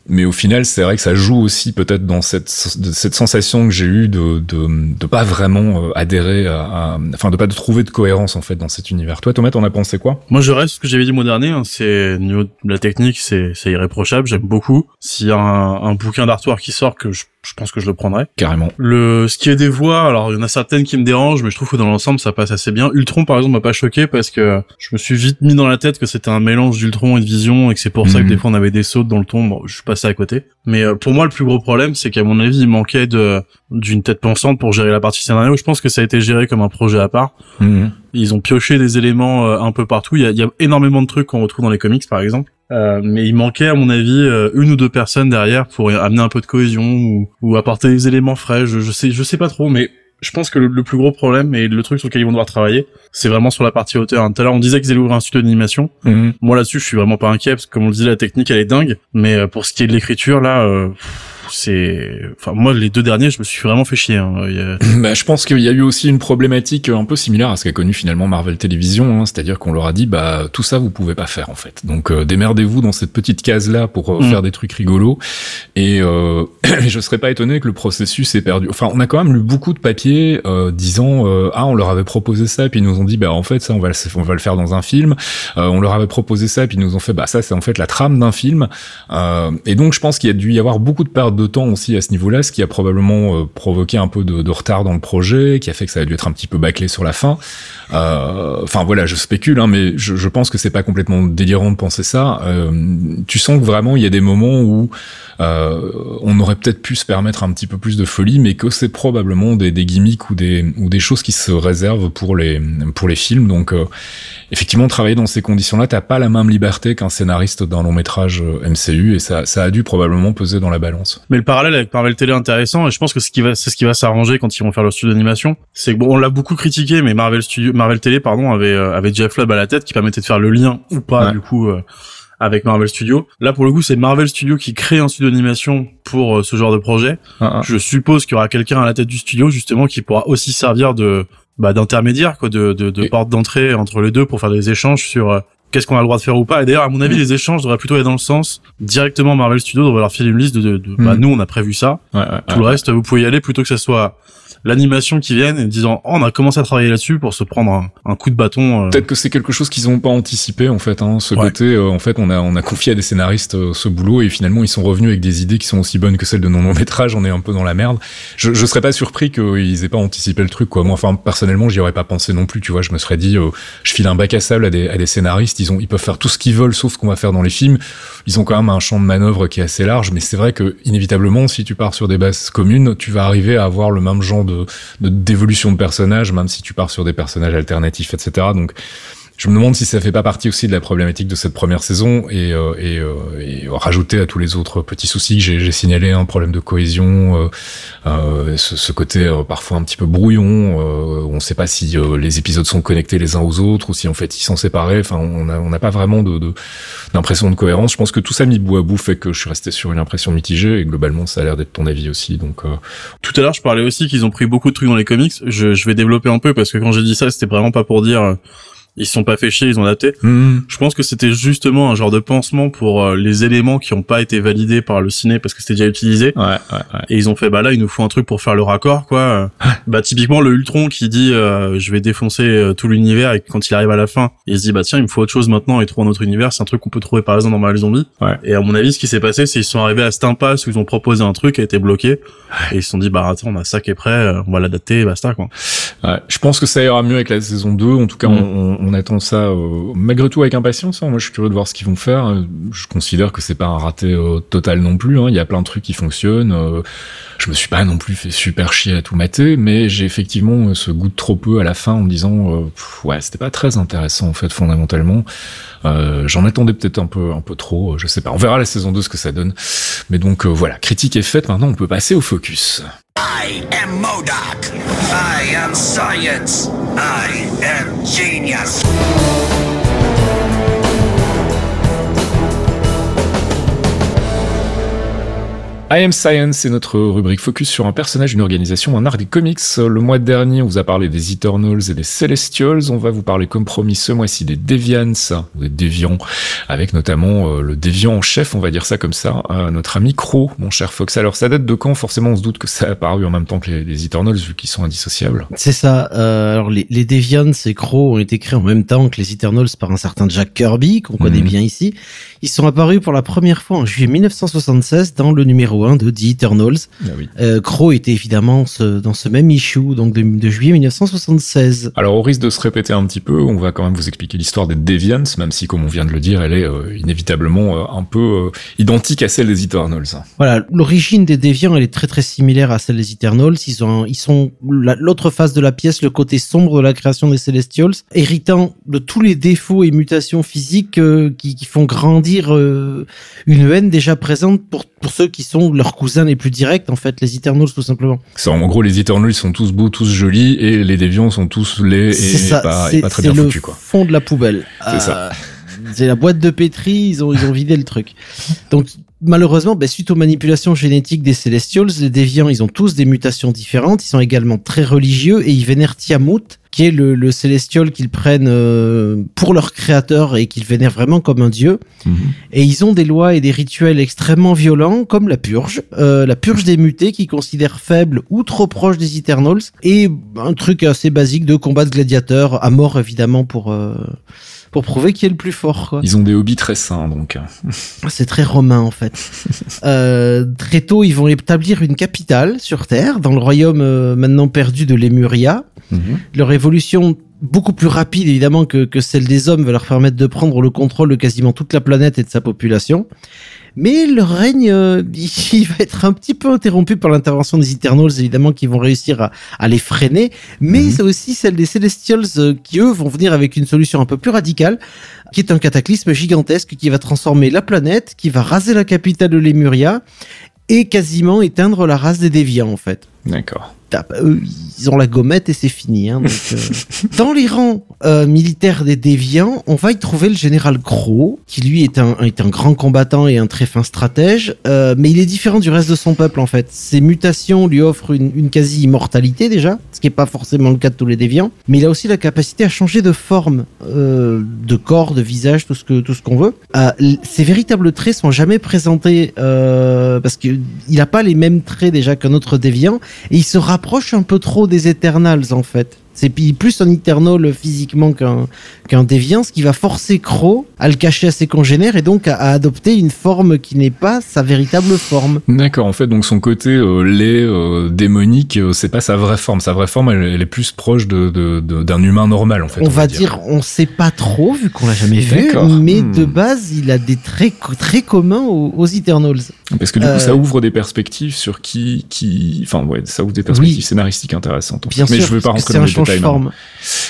mais au final, c'est vrai que ça joue aussi peut-être dans cette, sensation que j'ai eue de, de, pas vraiment euh, adhérer à, enfin de pas trouver de cohérence en fait dans cet univers. Toi, Thomas, t'en as pensé quoi? Moi, je reste ce que j'avais dit le dernier. hein, c'est au niveau de la technique, c'est irréprochable. J'aime beaucoup. S'il y a un, un bouquin d'artwork qui sort que je je pense que je le prendrais. Carrément. Le, ce qui est des voix, alors il y en a certaines qui me dérangent, mais je trouve que dans l'ensemble ça passe assez bien. Ultron par exemple m'a pas choqué parce que je me suis vite mis dans la tête que c'était un mélange d'Ultron et de Vision et que c'est pour ça que Mhm. des fois on avait des sautes dans le ton. Bon, je suis passé à côté. Mais euh, pour moi le plus gros problème c'est qu'à mon avis il manquait de d'une tête pensante pour gérer la partie scénario. Je pense que ça a été géré comme un projet à part. Mhm. Ils ont pioché des éléments euh, un peu partout. Il y, a, il y a énormément de trucs qu'on retrouve dans les comics, par exemple. Euh, mais il manquait, à mon avis, euh, une ou deux personnes derrière pour amener un peu de cohésion ou, ou apporter des éléments frais. Je, je sais, je sais pas trop, mais je pense que le, le plus gros problème et le truc sur lequel ils vont devoir travailler, c'est vraiment sur la partie hauteur. Tout à l'heure, on disait qu'ils allaient ouvrir un studio d'animation. Mhm. Moi là-dessus, je suis vraiment pas inquiet parce que comme on le disait, la technique elle est dingue. Mais euh, pour ce qui est de l'écriture, là, euh, c'est, enfin moi les deux derniers, je me suis vraiment fait chier. Hein. A- Bah, je pense qu'il y a eu aussi une problématique un peu similaire à ce qu'a connu finalement Marvel Télévision, hein, c'est-à-dire qu'on leur a dit bah tout ça vous pouvez pas faire en fait. Donc euh, démerdez-vous dans cette petite case là pour euh, Mm. faire des trucs rigolos. Et euh, je serais pas étonné que le processus ait perdu. Enfin, on a quand même lu beaucoup de papiers euh, disant euh, ah on leur avait proposé ça et puis ils nous ont dit bah en fait ça on va le, on va le faire dans un film. On leur avait proposé ça et puis ils nous ont fait bah ça c'est en fait la trame d'un film. Et donc je pense qu'il y a dû y avoir beaucoup de pertes de temps aussi à ce niveau-là, ce qui a probablement euh, provoqué un peu de, retard dans le projet, qui a fait que ça a dû être un petit peu bâclé sur la fin. Euh, Enfin voilà, je spécule, hein, mais je, pense que c'est pas complètement délirant de penser ça. Euh, tu sens que vraiment il y a des moments où on aurait peut-être pu se permettre un petit peu plus de folie, mais que c'est probablement des, gimmicks ou des choses qui se réservent pour les films. Donc effectivement, travailler dans ces conditions-là, t'as pas la même liberté qu'un scénariste d'un long métrage MCU, et ça a dû probablement peser dans la balance. Mais le parallèle avec Marvel Télé est intéressant et je pense que ce qui va, c'est ce qui va s'arranger quand ils vont faire le studio d'animation. C'est que bon, on l'a beaucoup critiqué, mais Marvel Studio, Marvel Télé, pardon, avait, euh, avait Jeff Lubb à la tête qui permettait de faire le lien ou pas, Ouais. du coup, euh, avec Marvel Studio. Là, pour le coup, c'est Marvel Studio qui crée un studio d'animation pour euh, ce genre de projet. Je suppose qu'il y aura quelqu'un à la tête du studio, justement, qui pourra aussi servir de, bah, d'intermédiaire, quoi, de, de, de Et- porte d'entrée entre les deux pour faire des échanges sur, euh, Qu'est-ce qu'on a le droit de faire ou pas. Et d'ailleurs, à mon avis, les échanges devraient plutôt aller dans le sens directement Marvel Studios devrait leur filer une liste de, de, de- bah Mm. nous on a prévu ça, Ouais, ouais, tout le reste, vous pouvez y aller plutôt que ça soit l'animation qui vienne et disant oh, on a commencé à travailler là-dessus pour se prendre un, un coup de bâton. euh. Peut-être que c'est quelque chose qu'ils ont pas anticipé en fait. Hein, ce Ouais. côté, euh, en fait, on a on a confié à des scénaristes euh, ce boulot et finalement ils sont revenus avec des idées qui sont aussi bonnes que celles de nos longs métrages. On est un peu dans la merde. Je je serais pas surpris qu'ils aient pas anticipé le truc quoi. Moi, enfin personnellement, j'y aurais pas pensé non plus. Tu vois, je me serais dit, euh, je file un bac à sable à des à des scénaristes. Ils ont ils peuvent faire tout ce qu'ils veulent sauf ce qu'on va faire dans les films. Ils ont quand même un champ de manœuvre qui est assez large, mais c'est vrai que inévitablement, si tu pars sur des bases communes, tu vas arriver à avoir le même genre de de- d'évolution de personnages, même si tu pars sur des personnages alternatifs, etc. je me demande si ça fait pas partie aussi de la problématique de cette première saison et, euh, et, euh, et rajouter à tous les autres petits soucis que j'ai signalé, un problème de cohésion, euh, euh, ce, ce côté parfois un petit peu brouillon, on ne sait pas si les épisodes sont connectés les uns aux autres ou si en fait ils sont séparés. Enfin, on n'a n'a pas vraiment d'impression de, cohérence. Je pense que tout ça mis bout à bout fait que je suis resté sur une impression mitigée et globalement ça a l'air d'être ton avis aussi. Donc Tout à l'heure, je parlais aussi qu'ils ont pris beaucoup de trucs dans les comics. Je, je vais développer un peu parce que quand j'ai dit ça, c'était vraiment pas pour dire ils se sont pas fait chier, ils ont adapté. hmm, Je pense que c'était justement un genre de pansement pour euh, les éléments qui ont pas été validés par le ciné parce que c'était déjà utilisé. ouais, ouais, ouais. Et ils ont fait bah là il nous faut un truc pour faire le raccord quoi. bah typiquement le Ultron qui dit euh, je vais défoncer euh, tout l'univers et quand il arrive à la fin il se dit bah tiens il me faut autre chose maintenant et trouver un autre univers c'est un truc qu'on peut trouver par exemple dans Marvel Zombie. Ouais. Et à mon avis ce qui s'est passé c'est qu'ils sont arrivés à cette impasse où ils ont proposé un truc qui a été bloqué et ils se sont dit bah attends on a ça qui est prêt euh, on va l'adapter et basta quoi. Ouais, je pense que ça ira mieux avec la saison 2. En tout cas, Mm. on, on attend ça euh, malgré tout avec impatience. hein. Moi, je suis curieux de voir ce qu'ils vont faire. Je considère que c'est pas un raté euh, total non plus. hein. Il y a plein de trucs qui fonctionnent. Euh, je me suis pas non plus fait super chier à tout mater, mais j'ai effectivement euh, ce goût de trop peu à la fin en me disant euh, pff, ouais, c'était pas très intéressant en fait fondamentalement. J'en attendais peut-être un peu un peu trop. Je sais pas. On verra la saison 2 ce que ça donne. Mais donc voilà, critique est faite. Maintenant, on peut passer au focus. I am Modoc. I am science. I am genius. I Am Science, c'est notre rubrique focus sur un personnage, une organisation, un art des comics. Le mois dernier, on vous a parlé des Eternals et des Celestials. On va vous parler comme promis ce mois-ci des Deviants, des Déviants, avec notamment euh, le Déviant en chef, on va dire ça comme ça, euh, notre ami Crow, mon cher Fox. Alors ça date de quand? Forcément, on se doute que ça a apparu en même temps que les, les Eternals, vu qu'ils sont indissociables. C'est ça. Euh, alors les, les Deviants et Crow ont été créés en même temps que les Eternals par un certain Jack Kirby qu'on connaît Mhm. bien ici. Ils sont apparus pour la première fois en juillet 1976 dans le numéro numéro 1 de The Eternals. Ah oui. Euh, Crow était évidemment ce- dans ce même issue, donc de, de juillet 1976. Alors au risque de se répéter un petit peu, on va quand même vous expliquer l'histoire des Deviants, même si comme on vient de le dire, elle est euh, inévitablement euh, un peu identique à celle des Eternals. Voilà, l'origine des déviants, elle est très très similaire à celle des Eternals. Ils ont, ils sont la- l'autre face de la pièce, le côté sombre de la création des Celestials, héritant de tous les défauts et mutations physiques qui, qui font grandir une haine déjà présente pour pour ceux qui sont leurs cousins les plus directs, en fait, les Eternals tout simplement. C'est en gros les Eternals ils sont tous beaux, tous jolis, et les Deviants sont tous laids et, C'est ça, pas, et c'est pas très c'est bien le foutus quoi. fond de la poubelle. C'est ça. C'est la boîte de pétri, ils ont, ils ont vidé le truc. Donc, malheureusement, ben, suite aux manipulations génétiques des Celestials, les déviants, ils ont tous des mutations différentes. Ils sont également très religieux et ils vénèrent Tiamut, qui est le, le Celestial qu'ils prennent euh, pour leur créateur et qu'ils vénèrent vraiment comme un dieu. Mhm. Et ils ont des lois et des rituels extrêmement violents, comme la purge, euh, la purge des mutés qu'ils considèrent faibles ou trop proches des Eternals, et un truc assez basique de combat de gladiateurs, à mort évidemment pour euh, pour prouver qui est le plus fort. Quoi. Ils ont des hobbies très sains donc. C'est très romain en fait. euh, très tôt, ils vont établir une capitale sur Terre, dans le royaume euh, maintenant perdu de Lemuria. Mhm. Leur évolution beaucoup plus rapide évidemment que, que celle des hommes va leur permettre de prendre le contrôle de quasiment toute la planète et de sa population. Mais leur règne, euh, il va être un petit peu interrompu par l'intervention des Eternals, évidemment, qui vont réussir à, à les freiner. Mais Mhm. c'est aussi celle des Celestials euh, qui, eux, vont venir avec une solution un peu plus radicale, qui est un cataclysme gigantesque qui va transformer la planète, qui va raser la capitale de Lemuria et quasiment éteindre la race des déviants, en fait. D'accord. Eux, ils ont la gommette et c'est fini. Hein, donc, euh. Dans les rangs euh, militaires des déviants, on va y trouver le général Crow, qui lui est un, est un grand combattant et un très fin stratège, euh, mais il est différent du reste de son peuple en fait. Ses mutations lui offrent une, une quasi-immortalité déjà, ce qui n'est pas forcément le cas de tous les déviants, mais il a aussi la capacité à changer de forme, euh, de corps, de visage, tout ce que tout ce qu'on veut. Euh, ses véritables traits sont jamais présentés euh, parce qu'il n'a pas les mêmes traits déjà qu'un autre déviant et il se rapproche un peu trop des Eternals en fait. C'est plus un Eternal physiquement qu'un qu'un déviant, ce qui va forcer Crow à le cacher à ses congénères et donc à, à adopter une forme qui n'est pas sa véritable forme. D'accord, en fait, donc son côté euh, laid, euh, démonique, euh, c'est pas sa vraie forme. Sa vraie forme, elle, elle est plus proche de, de- de- d'un humain normal, en fait. on, va dire, on sait pas trop vu qu'on l'a jamais vu, mais Hmm. de base il a des traits très communs aux, aux Eternals. Parce que du coup, Euh, ça ouvre des perspectives sur qui, qui, enfin, ouais, ça ouvre des perspectives Oui. scénaristiques intéressantes. Bien Mais sûr, je veux pas rentrer dans les détails change-forme.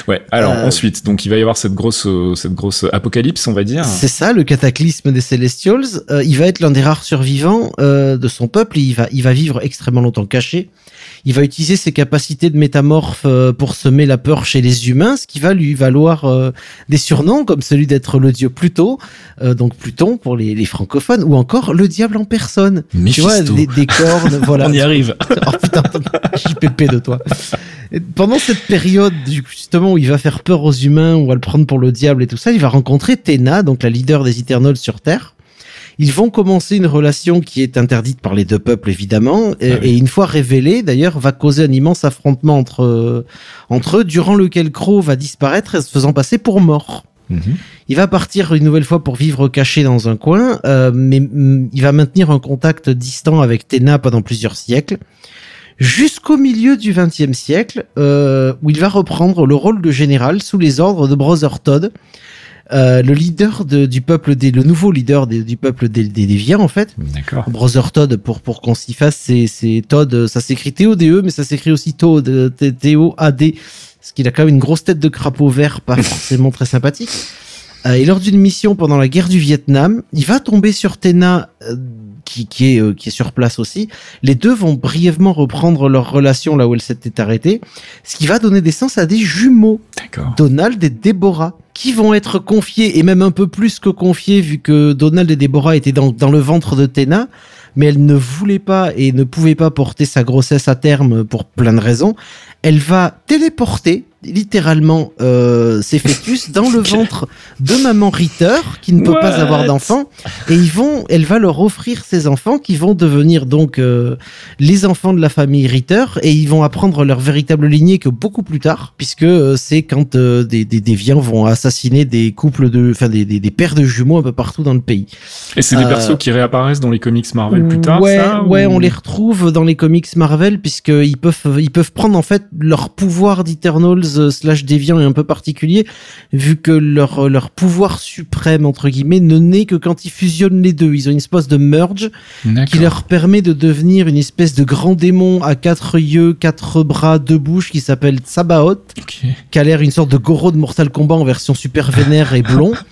Ouais. Alors Euh, ensuite, donc il va y avoir cette grosse, euh, cette grosse apocalypse, on va dire. C'est ça, le cataclysme des Celestials. Euh, il va être l'un des rares survivants euh, de son peuple. et Il va, il va vivre extrêmement longtemps caché. Il va utiliser ses capacités de métamorphe euh, pour semer la peur chez les humains, ce qui va lui valoir euh, des surnoms comme celui d'être le dieu Pluto, euh, donc Pluton pour les, les francophones, ou encore le diable en personne. Tu vois, des, des cornes, voilà. On y arrive. oh putain, JPP de toi. Et pendant cette période, justement, où il va faire peur aux humains, on va le prendre pour le diable et tout ça, il va rencontrer Tena, donc la leader des Eternals sur Terre. Ils vont commencer une relation qui est interdite par les deux peuples, évidemment, et, Ah oui. et une fois révélée, d'ailleurs, va causer un immense affrontement entre, euh, entre eux, durant lequel Crow va disparaître, se faisant passer pour mort. Mhm. Il va partir une nouvelle fois pour vivre caché dans un coin, euh, mais mm, il va maintenir un contact distant avec Tena pendant plusieurs siècles, jusqu'au milieu du XXe siècle, euh, où il va reprendre le rôle de général sous les ordres de Brother Todd, euh, le leader de- du peuple des, le nouveau leader des- du peuple des, des déviants en fait. D'accord. Brother Todd pour pour qu'on s'y fasse, c'est c'est Todd, euh, ça s'écrit T-O-D-E, mais ça s'écrit aussi Todd, euh, T- T-O-A-D, parce qu'il a quand même une grosse tête de crapaud vert, pas forcément très sympathique. Euh, et lors d'une mission pendant la guerre du Vietnam, il va tomber sur Tena, euh, qui, qui, est, euh, qui est sur place aussi. Les deux vont brièvement reprendre leur relation là où elle s'était arrêtée, ce qui va donner naissance à des jumeaux. Donald et Deborah, qui vont être confiés, et même un peu plus que confiés, vu que Donald et Deborah étaient dans, dans le ventre de Tena, mais elle ne voulait pas et ne pouvait pas porter sa grossesse à terme pour plein de raisons. Elle va téléporter littéralement euh, ces fœtus dans le ventre de maman Ritter qui ne peut pas avoir d'enfants et ils vont, elle va leur offrir ces enfants qui vont devenir donc euh, les enfants de la famille Ritter et ils vont apprendre leur véritable lignée que beaucoup plus tard puisque euh, c'est quand euh, des, des déviants vont assassiner des couples de, enfin des, des, des paires de jumeaux un peu partout dans le pays. Et c'est des Euh, persos qui réapparaissent dans les comics Marvel plus tard, ouais, ça ouais, ou- on les retrouve dans les comics Marvel puisqu'ils peuvent, ils peuvent prendre en fait leur pouvoir d'Eternals euh, slash déviant est un peu particulier vu que leur leur pouvoir suprême entre guillemets ne naît que quand ils fusionnent les deux. Ils ont une espèce de merge qui leur permet de devenir une espèce de grand démon à quatre yeux, quatre bras, deux bouches qui s'appelle Sabaoth Ok. qui a l'air une sorte de Goro de Mortal Kombat en version super vénère et blond.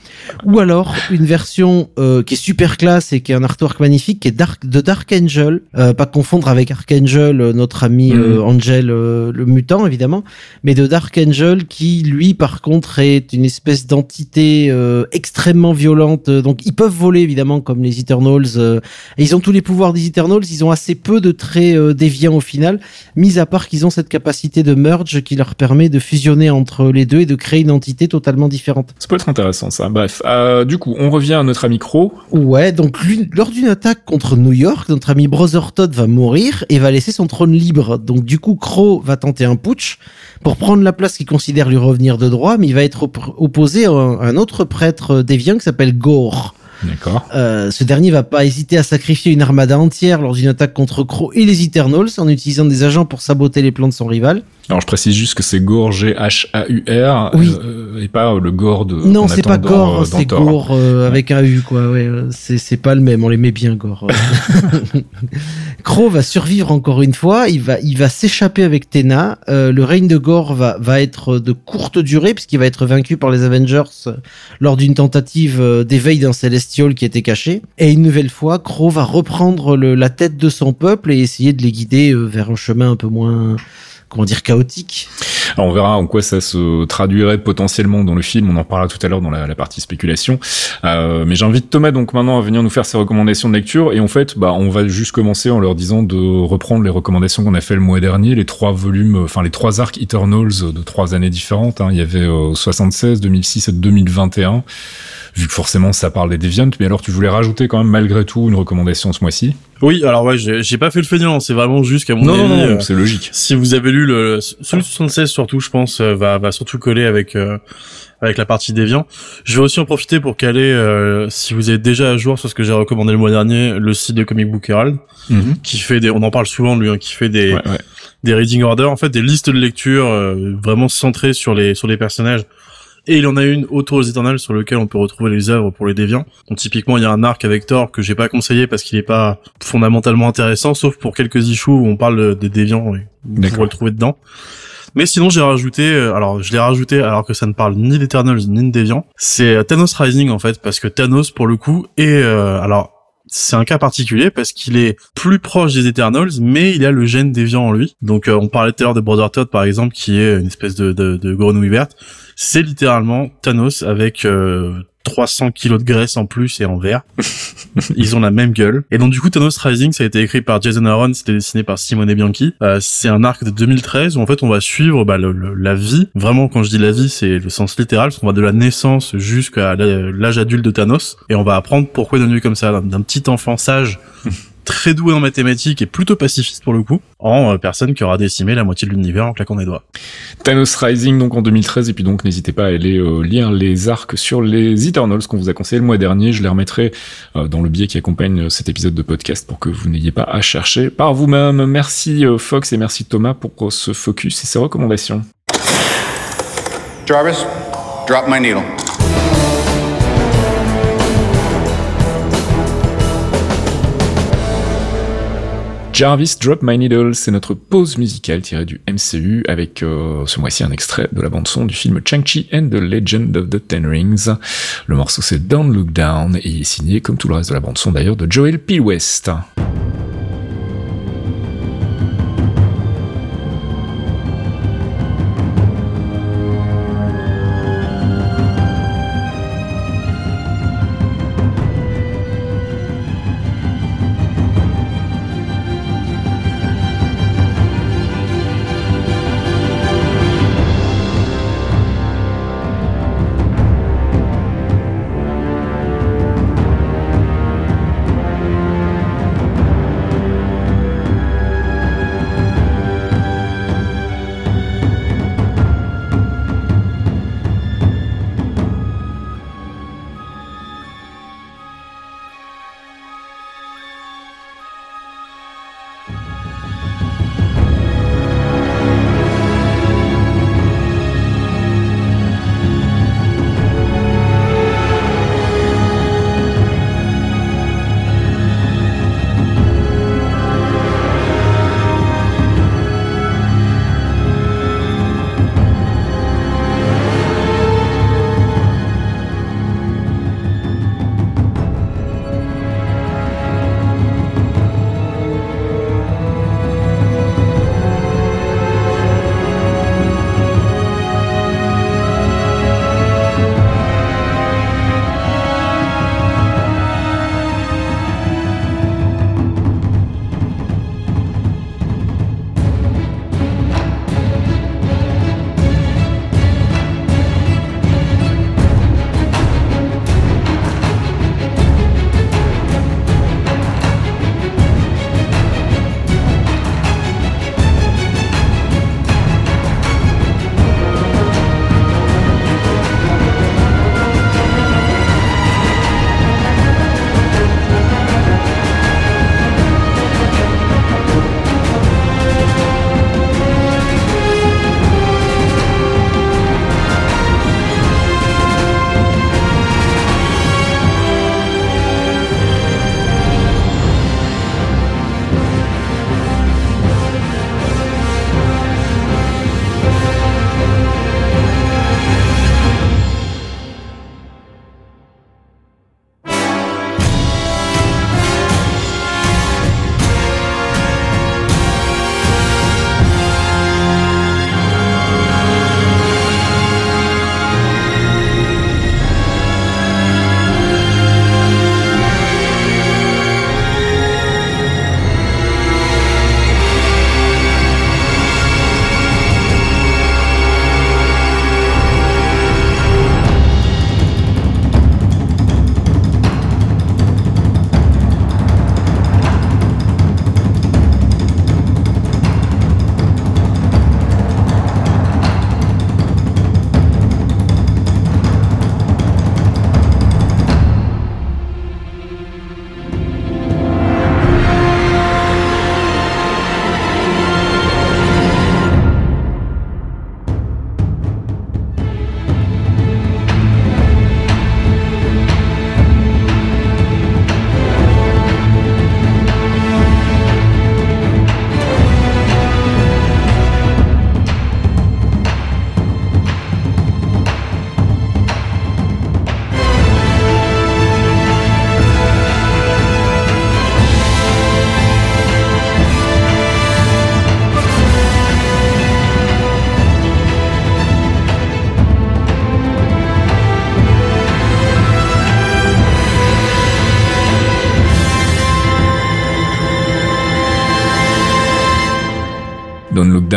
Ou alors une version euh, qui est super classe et qui est un artwork magnifique, qui est Dark, de Dark Angel, euh, pas confondre avec Archangel, euh, notre ami euh, Angel, euh, le mutant évidemment, mais de Dark Angel qui lui par contre est une espèce d'entité euh, extrêmement violente. Donc ils peuvent voler évidemment comme les Eternals. euh, et ils ont tous les pouvoirs des Eternals. Ils ont assez peu de traits euh, déviants au final, mis à part qu'ils ont cette capacité de merge qui leur permet de fusionner entre les deux et de créer une entité totalement différente. Ça peut être intéressant, ça. Bref. Euh, du coup, on revient à notre ami Crow. Ouais, donc lors d'une attaque contre New York, notre ami Brother Todd va mourir et va laisser son trône libre. Donc du coup, Crow va tenter un putsch pour prendre la place qu'il considère lui revenir de droit, mais il va être op- opposé à un, un autre prêtre déviant qui s'appelle Gore. D'accord. Euh, ce dernier va pas hésiter à sacrifier une armada entière lors d'une attaque contre Crow et les Eternals en utilisant des agents pour saboter les plans de son rival. Alors, je précise juste que c'est Gore, G-H-A-U-R, Oui. euh, et pas euh, le Gore de. non, c'est pas Gore, euh, c'est. Gore euh, avec un U quoi. Ouais, euh, c'est c'est pas le même. On les met bien Gore. Crow va survivre encore une fois. Il va il va s'échapper avec Tena. Euh, le règne de Gore va va être de courte durée puisqu'il va être vaincu par les Avengers euh, lors d'une tentative euh, d'éveil d'un Celestial qui était caché. Et une nouvelle fois, Crow va reprendre le- la tête de son peuple et essayer de les guider euh, vers un chemin un peu moins comment dire chaotique. On verra en quoi ça se traduirait potentiellement dans le film. On en parlera tout à l'heure dans la, partie spéculation. Euh, mais j'invite Thomas donc maintenant à venir nous faire ses recommandations de lecture. Et en fait, bah, on va juste commencer en leur disant de reprendre les recommandations qu'on a fait le mois dernier, les trois volumes, enfin les trois arcs Eternals de trois années différentes. hein. Il y avait euh, 76, 2006 et 2021. Vu que forcément ça parle des Deviants, mais alors tu voulais rajouter quand même malgré tout une recommandation ce mois-ci? Oui, alors ouais, j'ai pas fait le feignant, c'est vraiment juste qu'à mon Non, avis, non, non, euh, c'est logique. si vous avez lu le celui de 76 surtout, je pense, euh, va va surtout coller avec euh, avec la partie déviant. Je vais aussi en profiter pour caler, euh, si vous êtes déjà à jour sur ce que j'ai recommandé le mois dernier, le site de Comic Book Herald, Mhm. qui fait des, on en parle souvent de lui, hein, qui fait des Ouais, ouais. des reading orders, en fait des listes de lecture euh, vraiment centrées sur les sur les personnages. Et il en a une autour des Eternals sur lequel on peut retrouver les œuvres pour les déviants. Donc typiquement, il y a un arc avec Thor que j'ai pas conseillé parce qu'il est pas fondamentalement intéressant, sauf pour quelques issues où on parle de- des déviants et vous pourrez le trouver dedans. Mais sinon, j'ai rajouté, euh, alors je l'ai rajouté alors que ça ne parle ni d'Eternals ni de Déviants. C'est euh, Thanos Rising en fait, parce que Thanos pour le coup est, euh, alors c'est un cas particulier parce qu'il est plus proche des Eternals, mais il a le gène déviant en lui. Donc euh, on parlait tout à l'heure de Brother Todd par exemple, qui est une espèce de, de, de grenouille verte. C'est littéralement Thanos avec euh, 300 kilos de graisse en plus et en vert. Ils ont la même gueule. Et donc du coup Thanos Rising, ça a été écrit par Jason Aaron, c'était dessiné par Simone Bianchi. Euh, c'est un arc de 2013 où en fait on va suivre bah, le- le- la vie. Vraiment quand je dis la vie, c'est le sens littéral, parce qu'on va de la naissance jusqu'à l'âge adulte de Thanos. Et on va apprendre pourquoi il est devenu comme ça, d'un petit enfant sage. très doué en mathématiques et plutôt pacifiste pour le coup, en euh, personne qui aura décimé la moitié de l'univers en claquant des doigts. Thanos Rising donc en 2013 et puis donc n'hésitez pas à aller euh, lire les arcs sur les Eternals qu'on vous a conseillé le mois dernier. Je les remettrai euh, dans le billet qui accompagne cet épisode de podcast pour que vous n'ayez pas à chercher par vous-même. Merci euh, Fox et merci Thomas pour ce focus et ces recommandations. Jarvis, drop my needle. Jarvis Drop My Needle, c'est notre pause musicale tirée du MCU avec euh, ce mois-ci un extrait de la bande-son du film Chang-Chi and the Legend of the Ten Rings. Le morceau c'est Don't Look Down et il est signé comme tout le reste de la bande-son d'ailleurs de Joel P. West.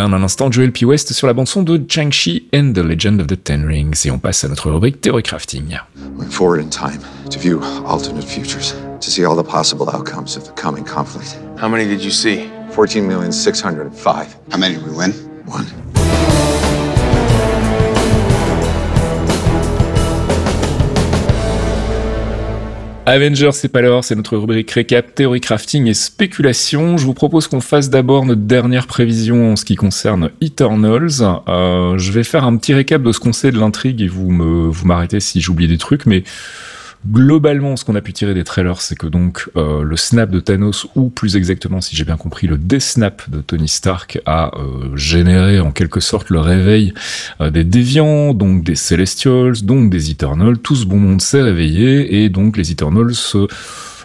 Down un instant, Joel P. West sur la bande-son de Chang-Chi and the Legend of the Ten Rings. Et on passe à notre rubrique Theory Crafting. Went forward in time to view alternate futures, to see all the possible outcomes of the coming conflict. How many did you see? 14,605. How many did we win? Avengers, c'est pas l'heure, c'est notre rubrique récap, théorie crafting et spéculation. Je vous propose qu'on fasse d'abord notre dernière prévision en ce qui concerne Eternals. Euh, je vais faire un petit récap de ce qu'on sait de l'intrigue et vous me vous m'arrêtez si j'oublie des trucs, mais globalement, ce qu'on a pu tirer des trailers, c'est que donc euh, le snap de Thanos, ou plus exactement, si j'ai bien compris, le desnap de Tony Stark a euh, généré en quelque sorte le réveil euh, des déviants, donc des Celestials, donc des Eternals. Tout ce bon monde s'est réveillé et donc les Eternals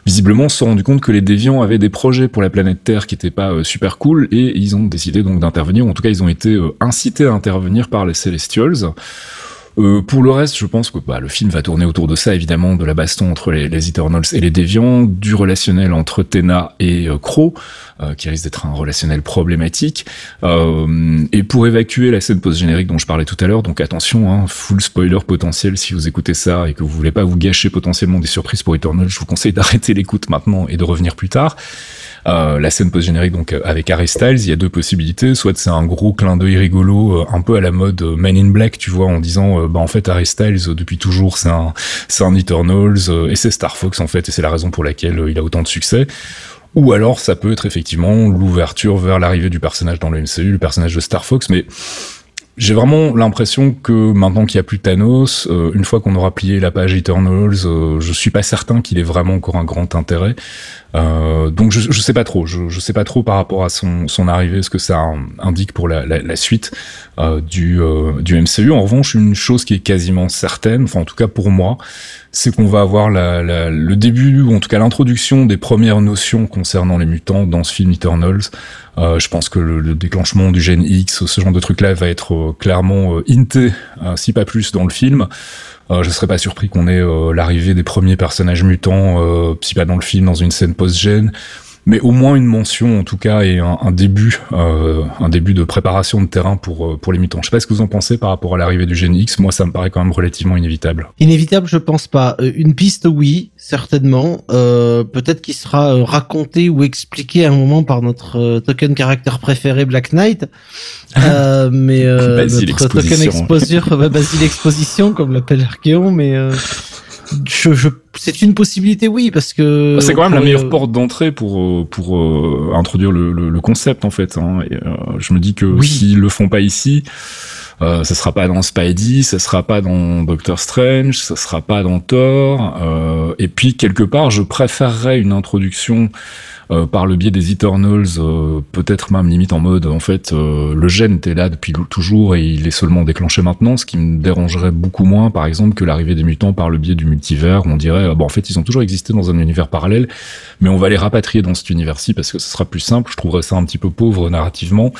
visiblement se sont rendus compte que les déviants avaient des projets pour la planète Terre qui n'étaient pas super cool et ils ont décidé donc d'intervenir. En tout cas, ils ont été incités à intervenir par les Celestials. Euh, pour le reste, je pense que bah, le film va tourner autour de ça, évidemment, de la baston entre les, Eternals et les Déviants, du relationnel entre Tena et euh, Crow, euh, qui risque d'être un relationnel problématique. Euh, et pour évacuer la scène post-générique dont je parlais tout à l'heure, donc attention, hein, full spoiler potentiel si vous écoutez ça et que vous voulez pas vous gâcher potentiellement des surprises pour Eternals, je vous conseille d'arrêter l'écoute maintenant et de revenir plus tard. Euh, la scène post-générique donc euh, avec Harry Styles, il y a deux possibilités. Soit c'est un gros clin d'œil rigolo, euh, un peu à la mode euh, Man in Black, tu vois, en disant bah en fait Harry Styles depuis toujours c'est un c'est un Eternals et c'est Star Fox en fait et c'est la raison pour laquelle il a autant de succès. Ou alors ça peut être effectivement l'ouverture vers l'arrivée du personnage dans le MCU, le personnage de Star Fox, mais j'ai vraiment l'impression que maintenant qu'il y a plus Thanos, une fois qu'on aura plié la page Eternals, euh, je suis pas certain qu'il ait vraiment encore un grand intérêt. Euh, donc je, je sais pas trop, je, je sais pas trop par rapport à son, son arrivée, ce que ça in- indique pour la, la, la suite euh, du, euh, du MCU. En revanche, une chose qui est quasiment certaine, enfin en tout cas pour moi, c'est qu'on va avoir la, la- le début, ou en tout cas l'introduction des premières notions concernant les mutants dans ce film Eternals. Euh, je pense que le, le déclenchement du gène X, ce genre de truc-là, va être euh, clairement euh, hinté, euh, si pas plus, dans le film. Euh, je serais pas surpris qu'on ait euh, l'arrivée des premiers personnages mutants, euh, si pas dans le film, dans une scène post-gène, mais au moins une mention en tout cas et un, un début, euh, un début de préparation de terrain pour euh, pour les mutants. Je sais pas ce que vous en pensez par rapport à l'arrivée du X. Moi, ça me paraît quand même relativement inévitable. Inévitable, je pense pas. Euh, Une piste, oui, certainement. Euh, Peut-être qu'il sera euh, raconté ou expliqué à un moment par notre token caractère préféré Black Knight. Euh, mais euh, Basile notre token exposure, bah, Basile Exposition, comme l'appelle Archeon, mais euh, je, je, c'est une possibilité, oui, parce que C'est quand même la meilleure euh, porte d'entrée pour euh, pour euh, introduire le, le, le concept en fait. Hein. Et, euh, je me dis que Oui. s'ils le font pas ici, euh, ça sera pas dans Spidey, ça sera pas dans Doctor Strange, ça sera pas dans Thor. euh, et puis quelque part, je préférerais une introduction euh, par le biais des Eternals, euh, peut-être même limite en mode en fait euh, le gène était là depuis toujours et il est seulement déclenché maintenant, ce qui me dérangerait beaucoup moins par exemple que l'arrivée des mutants par le biais du multivers où on dirait bon en fait ils ont toujours existé dans un univers parallèle mais on va les rapatrier dans cet univers-ci parce que ce sera plus simple, je trouverais ça un petit peu pauvre narrativement.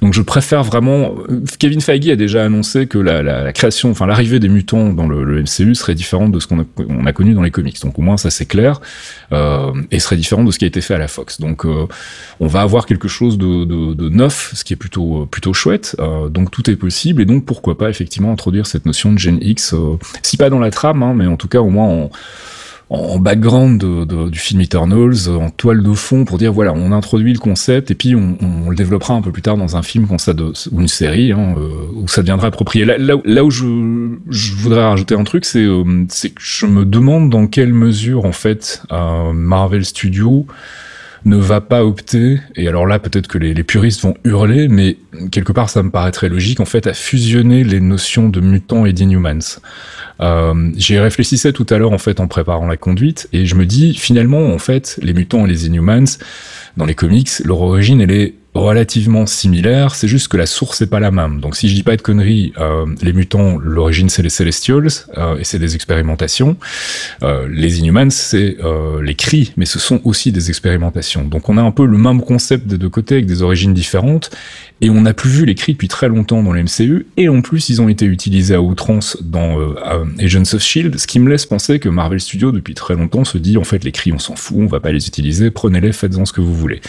Donc je préfère vraiment Kevin Feige a déjà annoncé que la, création enfin l'arrivée des mutants dans le, MCU serait différente de ce qu'on a, on a connu dans les comics. Donc au moins ça c'est clair et serait différent de ce qui a été fait à la Fox. Donc euh, on va avoir quelque chose de, neuf, ce qui est plutôt plutôt chouette. Euh, donc tout est possible et donc pourquoi pas effectivement introduire cette notion de Gen X, euh, si pas dans la trame, hein, mais en tout cas au moins en, en background de, de- du film Eternals, euh, en toile de fond pour dire voilà on introduit le concept et puis on, le développera un peu plus tard dans un film ou une série hein, euh, où ça deviendra approprié. Là, où je, je voudrais rajouter un truc, c'est euh, que je me demande dans quelle mesure en fait euh, Marvel Studios ne va pas opter, et alors là peut-être que les, puristes vont hurler, mais quelque part ça me paraît très logique en fait à fusionner les notions de mutants et d'inhumans. Euh, J'y réfléchissais tout à l'heure en fait en préparant la conduite, et je me dis finalement en fait les mutants et les inhumans dans les comics, leur origine elle est relativement similaire, c'est juste que la source est pas la même. Donc si je dis pas de conneries, euh, les mutants, l'origine c'est les Celestials, euh, et c'est des expérimentations. Euh, les Inhumans, c'est euh, les cris, mais ce sont aussi des expérimentations. Donc on a un peu le même concept des deux côtés avec des origines différentes, et on n'a plus vu les cris depuis très longtemps dans le MCU, et en plus ils ont été utilisés à outrance dans Agents of Shield, ce qui me laisse penser que Marvel Studios depuis très longtemps se dit en fait les cris on s'en fout, on va pas les utiliser, prenez-les, faites-en ce que vous voulez.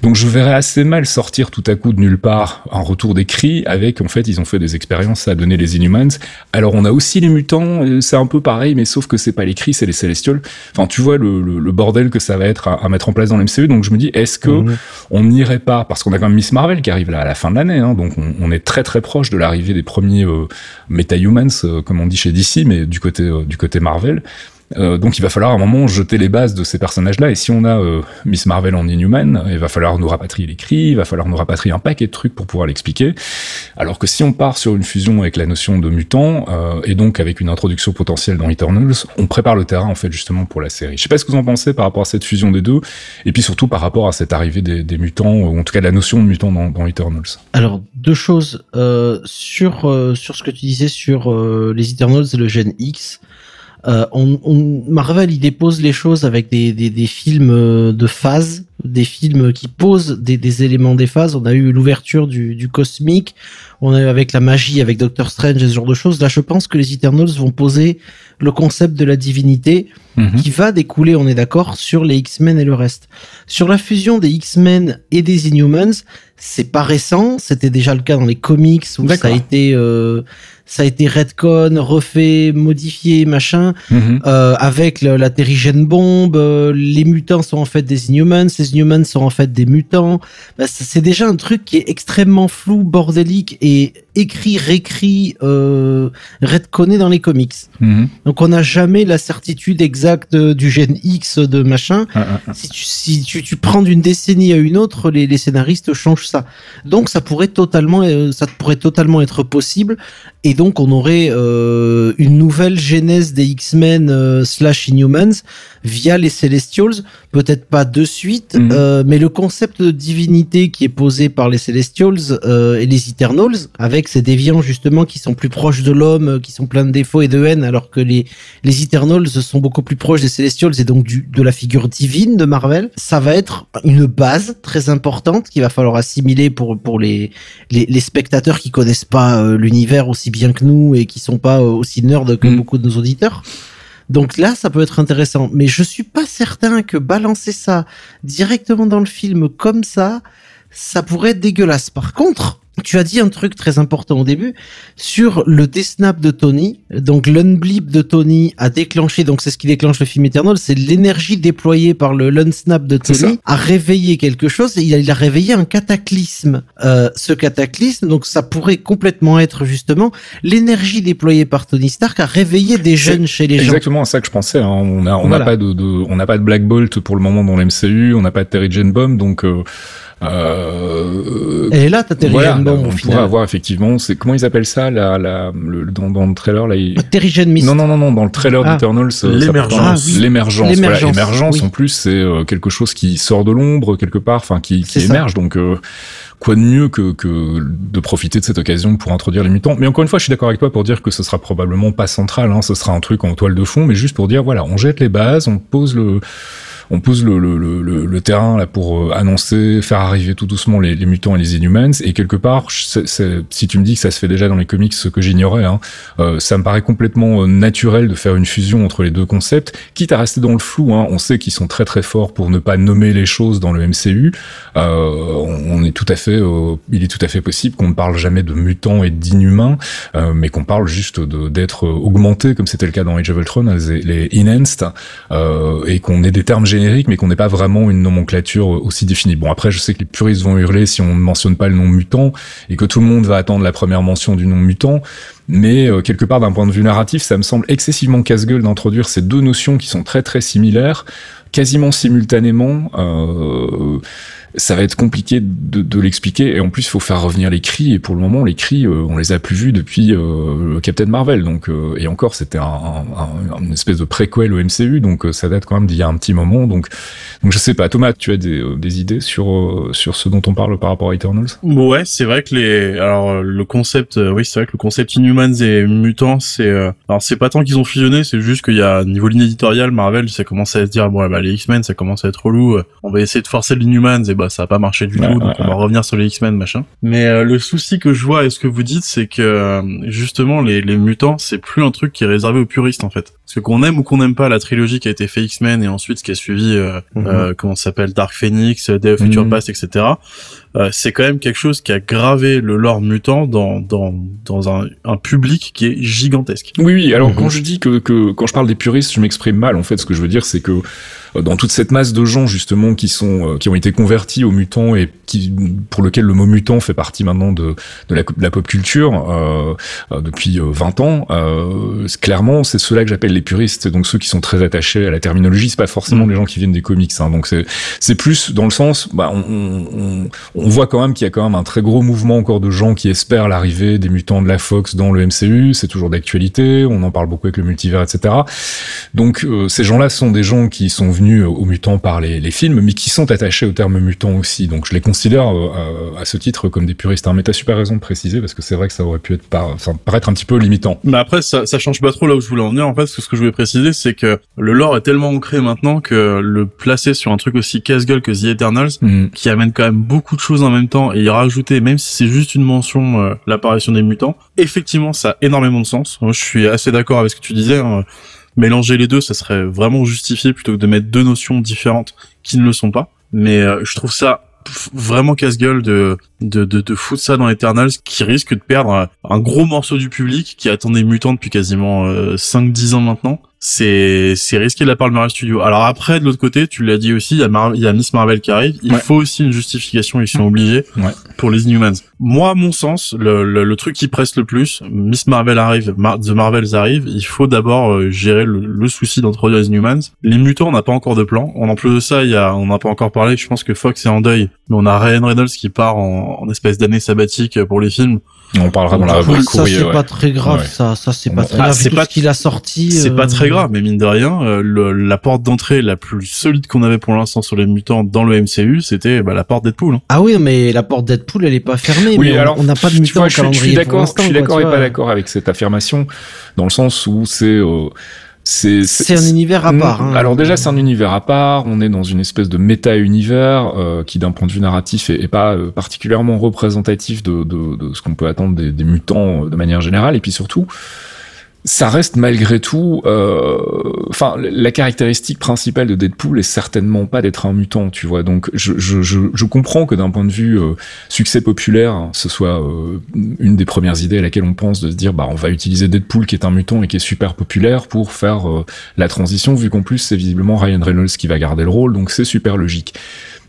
Donc je verrais assez mal sortir tout à coup de nulle part un retour des cris avec, en fait, ils ont fait des expériences à donner les Inhumans. Alors on a aussi les mutants, euh, c'est un peu pareil, mais sauf que c'est pas les cris, c'est les Celestials. Enfin, tu vois le, le- le bordel que ça va être à, à mettre en place dans l'MCU. Donc je me dis, est-ce que Mhm. on n'irait pas, parce qu'on a quand même Miss Marvel qui arrive là à la fin de l'année, hein, donc on, on est très très proche de l'arrivée des premiers euh, Meta-Humans, euh, comme on dit chez DC, mais du côté euh, du côté Marvel. Euh, donc il va falloir à un moment jeter les bases de ces personnages-là. Et si on a euh, Miss Marvel en Inhuman, il va falloir nous rapatrier les cris, il va falloir nous rapatrier un paquet de trucs pour pouvoir l'expliquer. Alors que si on part sur une fusion avec la notion de mutant, euh, et donc avec une introduction potentielle dans Eternals, on prépare le terrain en fait justement pour la série. Je sais pas ce que vous en pensez par rapport à cette fusion des deux, et puis surtout par rapport à cette arrivée des, mutants, ou en tout cas la notion de mutant dans, dans Eternals. Alors deux choses euh, sur sur ce que tu disais sur les Eternals et le Gen X. Euh, on, on- Marvel il dépose les choses avec des, des, des films euh, de phase, des films qui posent des, des éléments des phases. On a eu l'ouverture du, du cosmique, on a eu avec la magie, avec Doctor Strange et ce genre de choses. Là, je pense que les Eternals vont poser le concept de la divinité qui va découler, on est d'accord, sur les X-Men et le reste. Sur la fusion des X-Men et des Inhumans, c'est pas récent, c'était déjà le cas dans les comics où ça a été euh, ça a été redcon, refait, modifié, machin, Mhm. euh, avec le- la terrigène bombe, euh, les mutants sont en fait des Inhumans, ces Inhumans sont en fait des mutants. Bah, c'est déjà un truc qui est extrêmement flou, bordélique et écrit, réécrit, euh, redconné dans les comics. Mhm. Donc on n'a jamais la certitude exacte du gène X de machin. Ah, ah, ah. Si tu, si tu, tu prends d'une décennie à une autre, les, les scénaristes changent ça. Donc ça pourrait totalement, euh, ça pourrait totalement être possible. Et donc on aurait euh, une nouvelle genèse des X-Men euh, slash Inhumans via les Celestials. Peut-être pas de suite, Mhm. euh, mais le concept de divinité qui est posé par les Celestials euh, et les Eternals, avec ces déviants justement qui sont plus proches de l'homme, euh, qui sont pleins de défauts et de haine, alors que les les Eternals sont beaucoup plus proches des Celestials et donc du, de la figure divine de Marvel. Ça va être une base très importante qu'il va falloir assimiler pour pour les les, les spectateurs qui connaissent pas euh, l'univers aussi bien que nous et qui sont pas euh, aussi nerds que Mm. beaucoup de nos auditeurs. Donc là, ça peut être intéressant, mais je suis pas certain que balancer ça directement dans le film comme ça, ça pourrait être dégueulasse. Par contre, tu as dit un truc très important au début sur le desnap de Tony. Donc l'unblip de Tony a déclenché, donc c'est ce qui déclenche le film Eternal, c'est l'énergie déployée par le l'unsnap de Tony a réveillé quelque chose et il a, il a réveillé un cataclysme. Euh, ce cataclysme, donc ça pourrait complètement être justement l'énergie déployée par Tony Stark a réveillé des jeunes chez les gens. Exactement à ça que je pensais. hein. On on n'a Voilà. pas de, de- on n'a pas de Black Bolt pour le moment dans l'MCU, on n'a pas de Terry Jane Bomb, donc euh, euh, Elle est là, ta Terry voilà, Jane on au pourrait final. avoir effectivement, c'est comment ils appellent ça, la, la, le, dans, dans le trailer là. il- Terry Jane Mist. Non, non, non, non, dans le trailer Ah. d'Eternals, L'émergence. un- Ah, oui. l'émergence, voilà, L'émergence, émergence oui. en plus, c'est euh, quelque chose qui sort de l'ombre quelque part, enfin qui, qui ça. émerge, donc euh, quoi de mieux que, que de profiter de cette occasion pour introduire les mutants. Mais encore une fois, je suis d'accord avec toi pour dire que ce sera probablement pas central, hein, ce sera un truc en toile de fond, mais juste pour dire voilà, on jette les bases, on pose le on pose le, le, le, le- terrain là pour euh, annoncer, faire arriver tout doucement les, les mutants et les Inhumans. Et quelque part, si tu me dis que ça se fait déjà dans les comics, ce que j'ignorais, hein, euh, ça me paraît complètement euh, naturel de faire une fusion entre les deux concepts, quitte à rester dans le flou. Hein. On sait qu'ils sont très très forts pour ne pas nommer les choses dans le MCU. Euh, on est tout à fait, euh, il est tout à fait possible qu'on ne parle jamais de mutants et d'inhumains, euh, mais qu'on parle juste d'être euh, augmenté, comme c'était le cas dans Age of Ultron, les, les enhanced, et qu'on ait des termes génériques, mais qu'on n'ait pas vraiment une nomenclature aussi définie. Bon, après, je sais que les puristes vont hurler si on ne mentionne pas le nom mutant, et que tout le monde va attendre la première mention du nom mutant, mais euh, quelque part, d'un point de vue narratif, ça me semble excessivement casse-gueule d'introduire ces deux notions qui sont très très similaires, quasiment simultanément. Euh, ça va être compliqué de, de l'expliquer. Et en plus il faut faire revenir les cris. Et pour le moment les cris euh, on les a plus vus depuis euh, Captain Marvel. Donc euh, et encore c'était un, un- un- une espèce de préquel au MCU donc euh, ça date quand même d'il y a un petit moment. Donc donc je sais pas. Thomas tu as des, euh, des idées sur euh, sur ce dont on parle par rapport à Eternals? Ouais, c'est vrai que les, alors le concept, oui, c'est vrai que le concept Inhumans et Mutants, c'est, alors c'est pas tant qu'ils ont fusionné, c'est juste qu'il y a niveau ligne éditoriale, Marvel, ça commence à se dire bon, bah les X-Men, ça commence à être relou, on va essayer de forcer l'Inhumans et bah ça a pas marché du Ouais, tout, ouais, donc on va revenir sur les X-Men machin. Mais euh, le souci que je vois et ce que vous dites, c'est que euh, justement les les mutants, c'est plus un truc qui est réservé aux puristes en fait. Parce que qu'on aime ou qu'on n'aime pas la trilogie qui a été fait X-Men et ensuite ce qui a suivi, euh, euh, comment ça s'appelle, Dark Phoenix, Day of Future Mhm. Past, etc. euh, c'est quand même quelque chose qui a gravé le lore mutant dans dans dans un, un public qui est gigantesque. Oui, oui. Alors Mhm. quand je dis que, que quand je parle des puristes, je m'exprime mal. En fait, ce que je veux dire, c'est que euh, dans toute cette masse de gens justement qui sont euh, qui ont été convertis aux mutants et qui pour lequel le mot mutant fait partie maintenant de de la, de la pop culture euh, euh, depuis euh, 20 ans, euh, clairement, c'est ceux-là que j'appelle les puristes. Donc ceux qui sont très attachés à la terminologie, c'est pas forcément Mhm. les gens qui viennent des comics. Hein. Donc c'est c'est plus dans le sens, bah, on, on, on voit quand même qu'il y a quand même un très gros mouvement encore de gens qui espèrent l'arrivée des mutants de la Fox dans le MCU. C'est toujours d'actualité. On en parle beaucoup avec le multivers, etc. Donc euh, ces gens-là sont des gens qui sont venus aux mutants par les, les films, mais qui sont attachés au terme mutant aussi. Donc je les considère euh, à, à ce titre comme des puristes. Mais t'as super raison de préciser parce que c'est vrai que ça aurait pu être par, enfin, paraître un petit peu limitant. Mais après, ça, ça change pas trop là où je voulais en venir. En fait, parce que ce que je voulais préciser, c'est que le lore est tellement ancré maintenant que le placer sur un truc aussi casse-gueule que The Eternals, Mhm. qui amène quand même beaucoup de choses en même temps, et y rajouter, même si c'est juste une mention, euh, l'apparition des mutants, effectivement, ça a énormément de sens. Moi, je suis assez d'accord avec ce que tu disais. hein. Mélanger les deux, ça serait vraiment justifié plutôt que de mettre deux notions différentes qui ne le sont pas. Mais euh, je trouve ça vraiment casse-gueule de, de, de, de foutre ça dans Eternals qui risque de perdre un, gros morceau du public qui attend des mutants depuis quasiment euh, 5-10 ans maintenant. C'est, c'est risqué de la part de Marvel Studios. Alors après, de l'autre côté, tu l'as dit aussi, il y, a Mar- il y a Miss Marvel qui arrive. Il Ouais. faut aussi une justification, ils sont obligés Ouais. pour les Inhumans. Moi, à mon sens, le, le, le truc qui presse le plus, Miss Marvel arrive, Mar- The Marvels arrive, il faut d'abord euh, gérer le, le souci d'introduire les Inhumans. Les mutants, on n'a pas encore de plan. En plus de ça, il y a, on n'a pas encore parlé, je pense que Fox est en deuil, mais on a Ryan Reynolds qui part en, en espèce d'année sabbatique pour les films. On parlera dans la Oui, rubrique ça courrier. c'est ouais. pas très grave, Ouais. ça, ça c'est pas Ah, très grave. c'est pas- ce qu'il a sorti. C'est euh, pas très grave, mais mine de rien, euh, le- la porte d'entrée la plus solide qu'on avait pour l'instant sur les mutants dans le MCU, c'était bah, la porte Deadpool. Hein. Ah oui, mais la porte Deadpool, elle est pas fermée. Oui, mais alors on n'a pas de tu mutant vois, je, suis- d'accord, je suis d'accord et pas d'accord avec cette affirmation dans le sens où c'est euh, c'est un univers à part. hein. Alors déjà, c'est un univers à part. On est dans une espèce de méta-univers euh, qui, d'un point de vue narratif, est, est pas euh, particulièrement représentatif de, de, de ce qu'on peut attendre des, des mutants euh, de manière générale. Et puis surtout, ça reste malgré tout, euh, enfin, la caractéristique principale de Deadpool est certainement pas d'être un mutant, tu vois. Donc, je, comprends que d'un point de vue euh, succès populaire, ce soit euh, une des premières idées à laquelle on pense de se dire, bah, on va utiliser Deadpool qui est un mutant et qui est super populaire pour faire la transition, vu qu'en plus c'est visiblement Ryan Reynolds qui va garder le rôle, donc c'est super logique.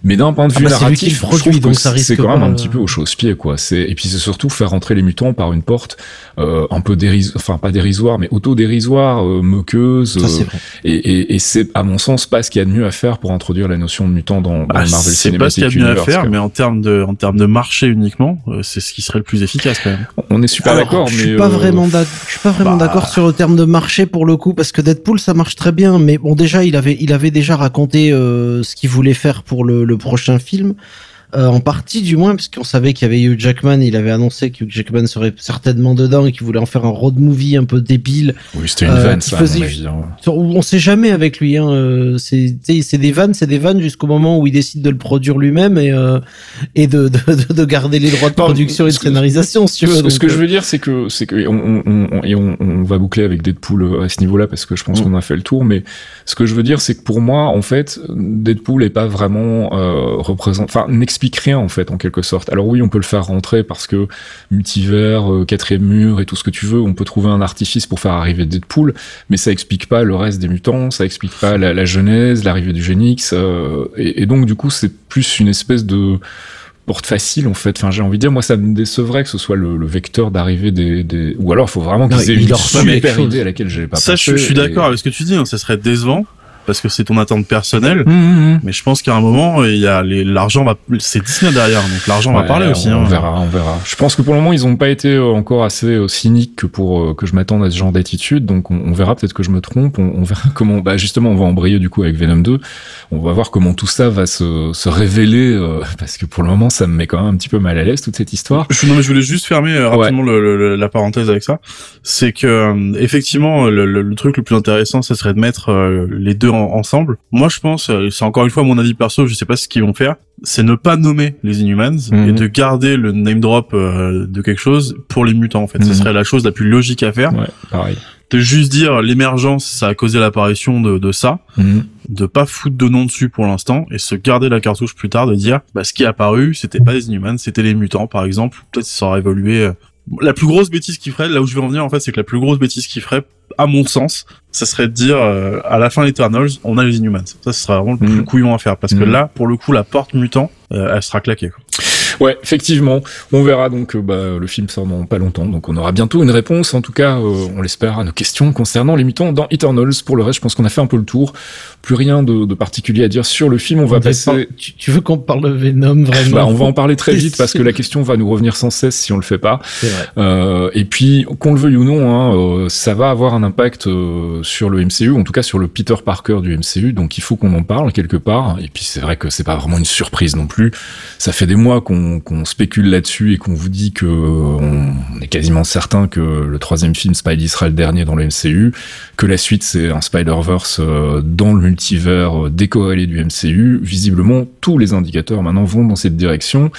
Mais d'un point de Ah vue bah, c'est lui narratif, je trouve que ça c'est quand même un euh, petit peu au chausse-pied, quoi. C'est et puis c'est surtout faire rentrer les mutants par une porte euh, un peu dérisoire, enfin pas dérisoire, mais auto-dérisoire, euh, moqueuse. Ça, c'est euh, vrai. et et, et c'est à mon sens pas ce qu'il y a de mieux à faire pour introduire la notion de mutant dans, dans Bah, le Marvel c'est pas ce qu'il y a Cinematic de mieux à Universe, faire, mais en termes de, en termes de marché uniquement, euh, c'est ce qui serait le plus efficace quand même. On est super Alors, d'accord, je mais suis pas euh, vraiment je suis pas vraiment bah- d'accord sur le terme de marché pour le coup parce que Deadpool ça marche très bien mais bon déjà il avait il avait déjà raconté euh, ce qu'il voulait faire pour le, le prochain film Euh, en partie du moins parce qu'on savait qu'il y avait Hugh Jackman il avait annoncé que Hugh Jackman serait certainement dedans et qu'il voulait en faire un road movie un peu débile oui, c'était une euh, vanne, ça, faisait- on sait jamais avec lui hein, euh, c'est des vannes c'est des vannes jusqu'au moment où il décide de le produire lui-même et euh, et de, de, de- de garder les droits de Non, production et de scénarisation si tu veux Ce, donc, ce que je veux dire, c'est que c'est que on, on, on- et on, va boucler avec Deadpool à ce niveau-là parce que je pense Mm. qu'on a fait le tour. Mais ce que je veux dire, c'est que pour moi, en fait, Deadpool est pas vraiment euh, représente, enfin n'explique rien en fait en quelque sorte. Alors oui, on peut le faire rentrer parce que multivers, euh, quatrième mur et tout ce que tu veux, on peut trouver un artifice pour faire arriver Deadpool, mais ça explique pas le reste des mutants, ça explique pas la, la genèse, l'arrivée du Génix, euh, et, et donc du coup, c'est plus une espèce de porte facile en fait. Enfin, j'ai envie de dire, moi, ça me décevrait que ce soit le, le vecteur d'arrivée des, des, ou alors, il faut vraiment qu'ils aient il une super idée à laquelle j'ai pas Ça, je, pensé. je suis d'accord et- avec ce que tu dis, hein, ça serait décevant parce que c'est ton attente personnelle. Hum, hum, hum. Mais je pense qu'à un moment, il y a l'argent va, c'est Disney derrière, donc l'argent va parler aussi. On, hein. on verra, on verra. Je pense que pour le moment, ils ont pas été euh, encore assez euh, cyniques que pour euh, que je m'attende à ce genre d'attitude. Donc, on, on verra peut-être que je me trompe. On, on verra comment. Bah, justement, on va embrayer du coup avec Venom 2. On va voir comment tout ça va se, se révéler, euh, parce que pour le moment, ça me met quand même un petit peu mal à l'aise toute cette histoire. Je, non, mais je voulais juste fermer euh, rapidement le- le- le- la parenthèse avec ça. C'est que euh, effectivement, le, truc le plus intéressant, ça serait de mettre les deux en- ensemble. Moi, je pense, euh, c'est encore une fois mon avis perso, je sais pas ce qu'ils vont faire, c'est ne pas nommer les Inhumans Mhm. et de garder le name drop euh, de quelque chose pour les mutants. En fait, ce Mhm. serait la chose la plus logique à faire. Ouais, pareil. de juste dire l'émergence, ça a causé l'apparition de, de ça, Mhm. de pas foutre de nom dessus pour l'instant et se garder la cartouche plus tard de dire bah ce qui est apparu c'était pas les Inhumans c'était les mutants par exemple peut-être ça aurait évolué euh. La plus grosse bêtise qu'il ferait là où je veux en venir en fait c'est que la plus grosse bêtise qu'il ferait à mon sens ça serait de dire euh, à la fin Eternals on a les Inhumans ça ce serait vraiment le plus Mhm. couillon à faire parce que Mhm. là pour le coup la porte mutant euh, elle sera claquée quoi. Ouais, effectivement. On verra donc euh, bah, le film sort dans pas longtemps, donc on aura bientôt une réponse, en tout cas, euh, on l'espère, à nos questions concernant les mutants dans Eternals. Pour le reste, je pense qu'on a fait un peu le tour. Plus rien de, de particulier à dire sur le film. On va On passer. pas- Tu, tu veux qu'on parle de Venom vraiment? Bah, on va en parler très vite parce que la question va nous revenir sans cesse si on le fait pas. Vrai. Euh, et puis, qu'on le veuille ou non, hein, euh, ça va avoir un impact euh, sur le MCU, en tout cas sur le Peter Parker du MCU. Donc, il faut qu'on en parle quelque part. Et puis, c'est vrai que c'est pas vraiment une surprise non plus. Ça fait des mois qu'on qu'on spécule là-dessus et qu'on vous dit que euh, on est quasiment certain que le troisième film Spidey sera le dernier dans le MCU, que la suite c'est un Spider-Verse euh, dans le multivers euh, décorrélé du MCU. Visiblement, tous les indicateurs maintenant vont dans cette direction.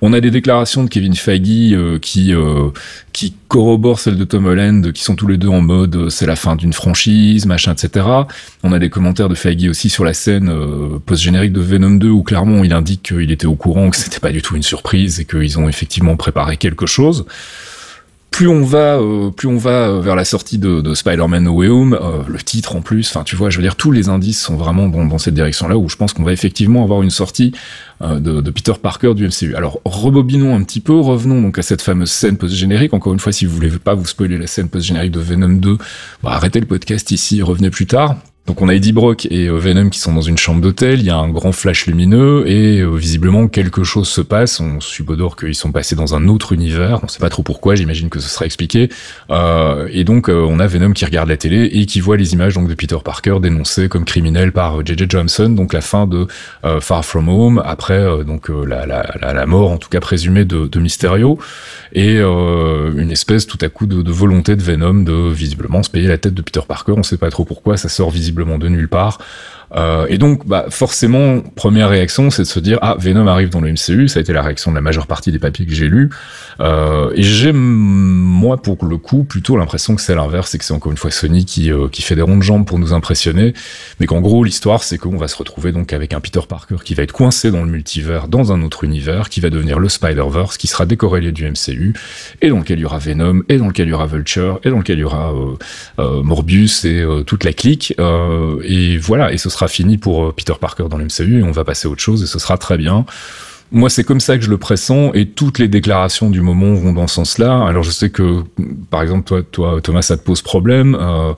On a des déclarations de Kevin Feige qui qui corroborent celles de Tom Holland, qui sont tous les deux en mode c'est la fin d'une franchise, machin, etc. On a des commentaires de Feige aussi sur la scène post-générique de Venom 2 où clairement il indique qu'il était au courant que c'était pas du tout une et qu'ils ont effectivement préparé quelque chose. Plus on va, euh, plus on va euh, vers la sortie de, de Spider-Man No Way Home, euh, le titre en plus, enfin tu vois, je veux dire tous les indices sont vraiment dans, dans cette direction-là où je pense qu'on va effectivement avoir une sortie de, de Peter Parker du MCU. Alors rebobinons un petit peu, revenons donc à cette fameuse scène post-générique. Encore une fois, si vous voulez pas vous spoiler la scène post-générique de Venom 2, bah, arrêtez le podcast ici, revenez plus tard. Donc on a Eddie Brock et euh, Venom qui sont dans une chambre d'hôtel, il y a un grand flash lumineux et euh, visiblement quelque chose se passe, on suppose qu'ils sont passés dans un autre univers, on sait pas trop pourquoi, j'imagine que ce sera expliqué. Euh, et donc on a Venom qui regarde la télé et qui voit les images donc de Peter Parker dénoncé comme criminel par J.J. Johnson, donc la fin de Far From Home, après donc la, la, mort en tout cas présumée de, de Mysterio. Et une espèce tout à coup de, de volonté de Venom de visiblement se payer la tête de Peter Parker, on sait pas trop pourquoi, ça sort visiblement de nulle part. Euh, et donc, bah, forcément, première réaction, c'est de se dire ah Venom arrive dans le MCU. Ça a été la réaction de la majeure partie des papiers que j'ai lus. Euh, et j'ai moi pour le coup plutôt l'impression que c'est l'inverse, et que c'est encore une fois Sony qui euh, qui fait des ronds de jambes pour nous impressionner, mais qu'en gros l'histoire c'est qu'on va se retrouver donc avec un Peter Parker qui va être coincé dans le multivers, dans un autre univers, qui va devenir le Spider-Verse, qui sera décorrélé du MCU, et dans lequel il y aura Venom, et dans lequel il y aura Vulture, et dans lequel il y aura euh, euh, Morbius et euh, toute la clique. Et voilà, et ce sera fini pour euh, Peter Parker dans le MCU, et on va passer à autre chose, et ce sera très bien. Moi, c'est comme ça que je le pressens, et toutes les déclarations du moment vont dans ce sens-là. Alors, je sais que, par exemple, toi, toi Thomas, ça te pose problème. Euh,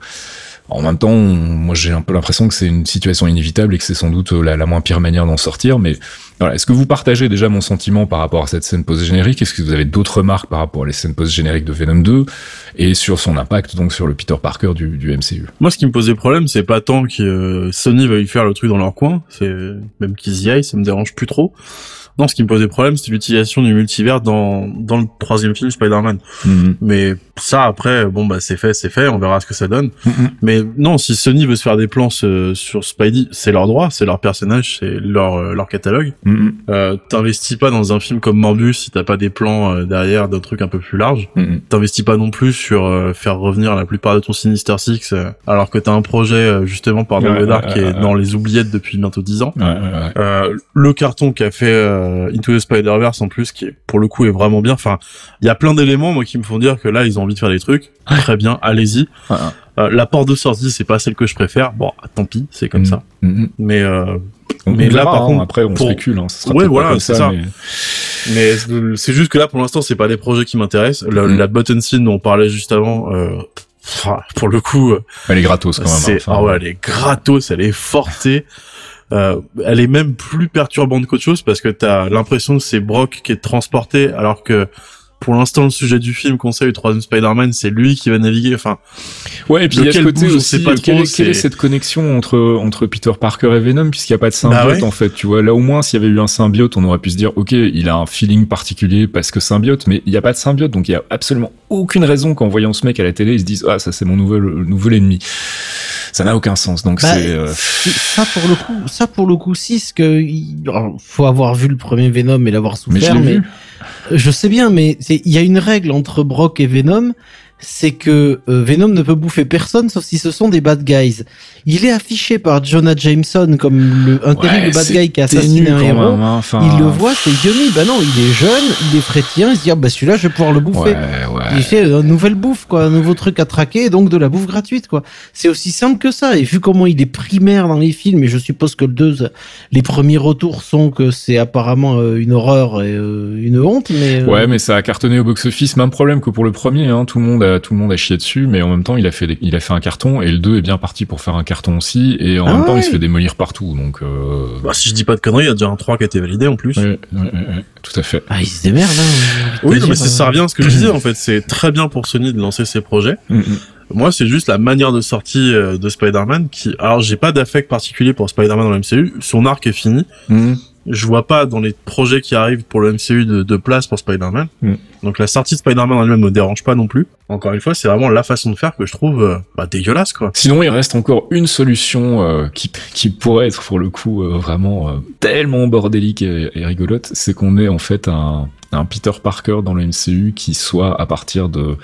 en même temps, moi, j'ai un peu l'impression que c'est une situation inévitable et que c'est sans doute euh, la, moins pire manière d'en sortir. Mais voilà, est-ce que vous partagez déjà mon sentiment par rapport à cette scène post-générique Est-ce que vous avez d'autres remarques par rapport à les scènes post-génériques de Venom 2 et sur son impact donc sur le Peter Parker du, MCU Moi, ce qui me posait problème, c'est pas tant que euh, Sony veuille faire le truc dans leur coin, c'est même qu'ils y aillent, ça me dérange plus trop. Non, ce qui me posait problème, c'est l'utilisation du multivers dans dans le troisième film Spider-Man. Mhm. Mais ça, après, bon bah c'est fait, c'est fait, on verra ce que ça donne. Mhm. Mais non, si Sony veut se faire des plans ce- sur Spidey, c'est leur droit, c'est leur personnage, c'est leur euh, leur catalogue. Mhm. Euh, T'investis pas dans un film comme Morbius si t'as pas des plans euh, derrière d'un truc un peu plus large. T'investis pas non plus sur euh, faire revenir la plupart de ton Sinister Six, euh, alors que t'as un projet euh, justement par Ouais, Dark ouais, qui ouais, est ouais. dans les oubliettes depuis bientôt 10 ans. Ouais, ouais, ouais. Euh, le carton qu'a fait euh, Into the Spider-Verse en plus, qui est, pour le coup est vraiment bien. Enfin, il y a plein d'éléments moi qui me font dire que là ils ont envie de faire des trucs. Très bien, allez-y. Euh, la porte de sortie c'est pas celle que je préfère. Bon, tant pis, c'est comme Mhm. ça. Mhm. Mais euh, On- Mais là, verra, par hein, contre, après on pour- spécule, hein, ce sera Ouais, voilà, c'est ça, ça. mais- mais c'est juste que là pour l'instant c'est pas des projets qui m'intéressent. La button scene dont on parlait juste avant. Euh, enfin, pour le coup, Elle est gratos quand même. hein, enfin, ah ouais, elle est gratos, elle est forcée. Euh, elle est même plus perturbante qu'autre chose parce que t'as l'impression que c'est Brock qui est transporté alors que pour l'instant le sujet du film qu'on sait le troisième Spider-Man c'est lui qui va naviguer enfin Ouais, et puis il y a ce côté bouge, on aussi, sait pas euh, quelle, trop, est, quelle est cette connexion entre entre Peter Parker et Venom puisqu'il n'y a pas de symbiote Bah ouais. en fait, tu vois. Là au moins s'il y avait eu un symbiote, on aurait pu se dire OK, il a un feeling particulier parce que symbiote, mais il n'y a pas de symbiote, donc il y a absolument aucune raison qu'en voyant ce mec à la télé, ils se disent ah ça c'est mon nouvel nouvel ennemi. Ça n'a aucun sens. Donc Bah, c'est euh, C'est- Ça pour le coup, ça pour le coup, si, ce que il alors, faut avoir vu le premier Venom et l'avoir mais je souffert, mais, vu. Je sais bien, mais il y a une règle entre Brock et Venom, c'est que euh, Venom ne peut bouffer personne sauf si ce sont des bad guys. Il est affiché par Jonah Jameson comme le, un terrible Ouais, bad c'est guy qui a assassiné un héros. même, hein, Il le voit, c'est yummy. Bah non, il est jeune, il est frétien, il se dit, ah bah celui-là, je vais pouvoir le bouffer. Ouais. Il fait une nouvelle bouffe, quoi, un nouveau truc à traquer, et donc de la bouffe gratuite, quoi. C'est aussi simple que ça. Et vu comment il est primaire dans les films, et je suppose que le 2, les premiers retours sont que c'est apparemment euh, une horreur et euh, une honte, mais. euh, Ouais, mais ça a cartonné au box-office. Même problème que pour le premier. Hein. Tout le monde a tout le monde a chié dessus, mais en même temps, il a fait des- il a fait un carton et le 2 est bien parti pour faire un carton aussi. Et en Ah même temps, il se fait démolir partout. Donc, euh... Bah, si je dis pas de conneries, il y a déjà un 3 qui a été validé en plus. ouais, tout à fait. Ah, il se démerde, hein. Oui, non, mais c'est- ça revient à ce que je disais en fait. C'est très bien pour Sony de lancer ses projets. Mm, mm. Moi, c'est juste la manière de sortie euh, de Spider-Man qui. Alors, j'ai pas d'affect particulier pour Spider-Man dans le MCU. Son arc est fini. Mm. Je vois pas dans les projets qui arrivent pour le MCU de, de place pour Spider-Man. Mm. Donc la sortie de Spider-Man en elle-même me dérange pas non plus. Encore une fois, c'est vraiment la façon de faire que je trouve euh, bah, dégueulasse quoi. Sinon, il reste encore une solution euh, qui, qui pourrait être pour le coup euh, vraiment tellement bordélique et, et rigolote, c'est qu'on ait en fait un, un Peter Parker dans le MCU qui soit à partir de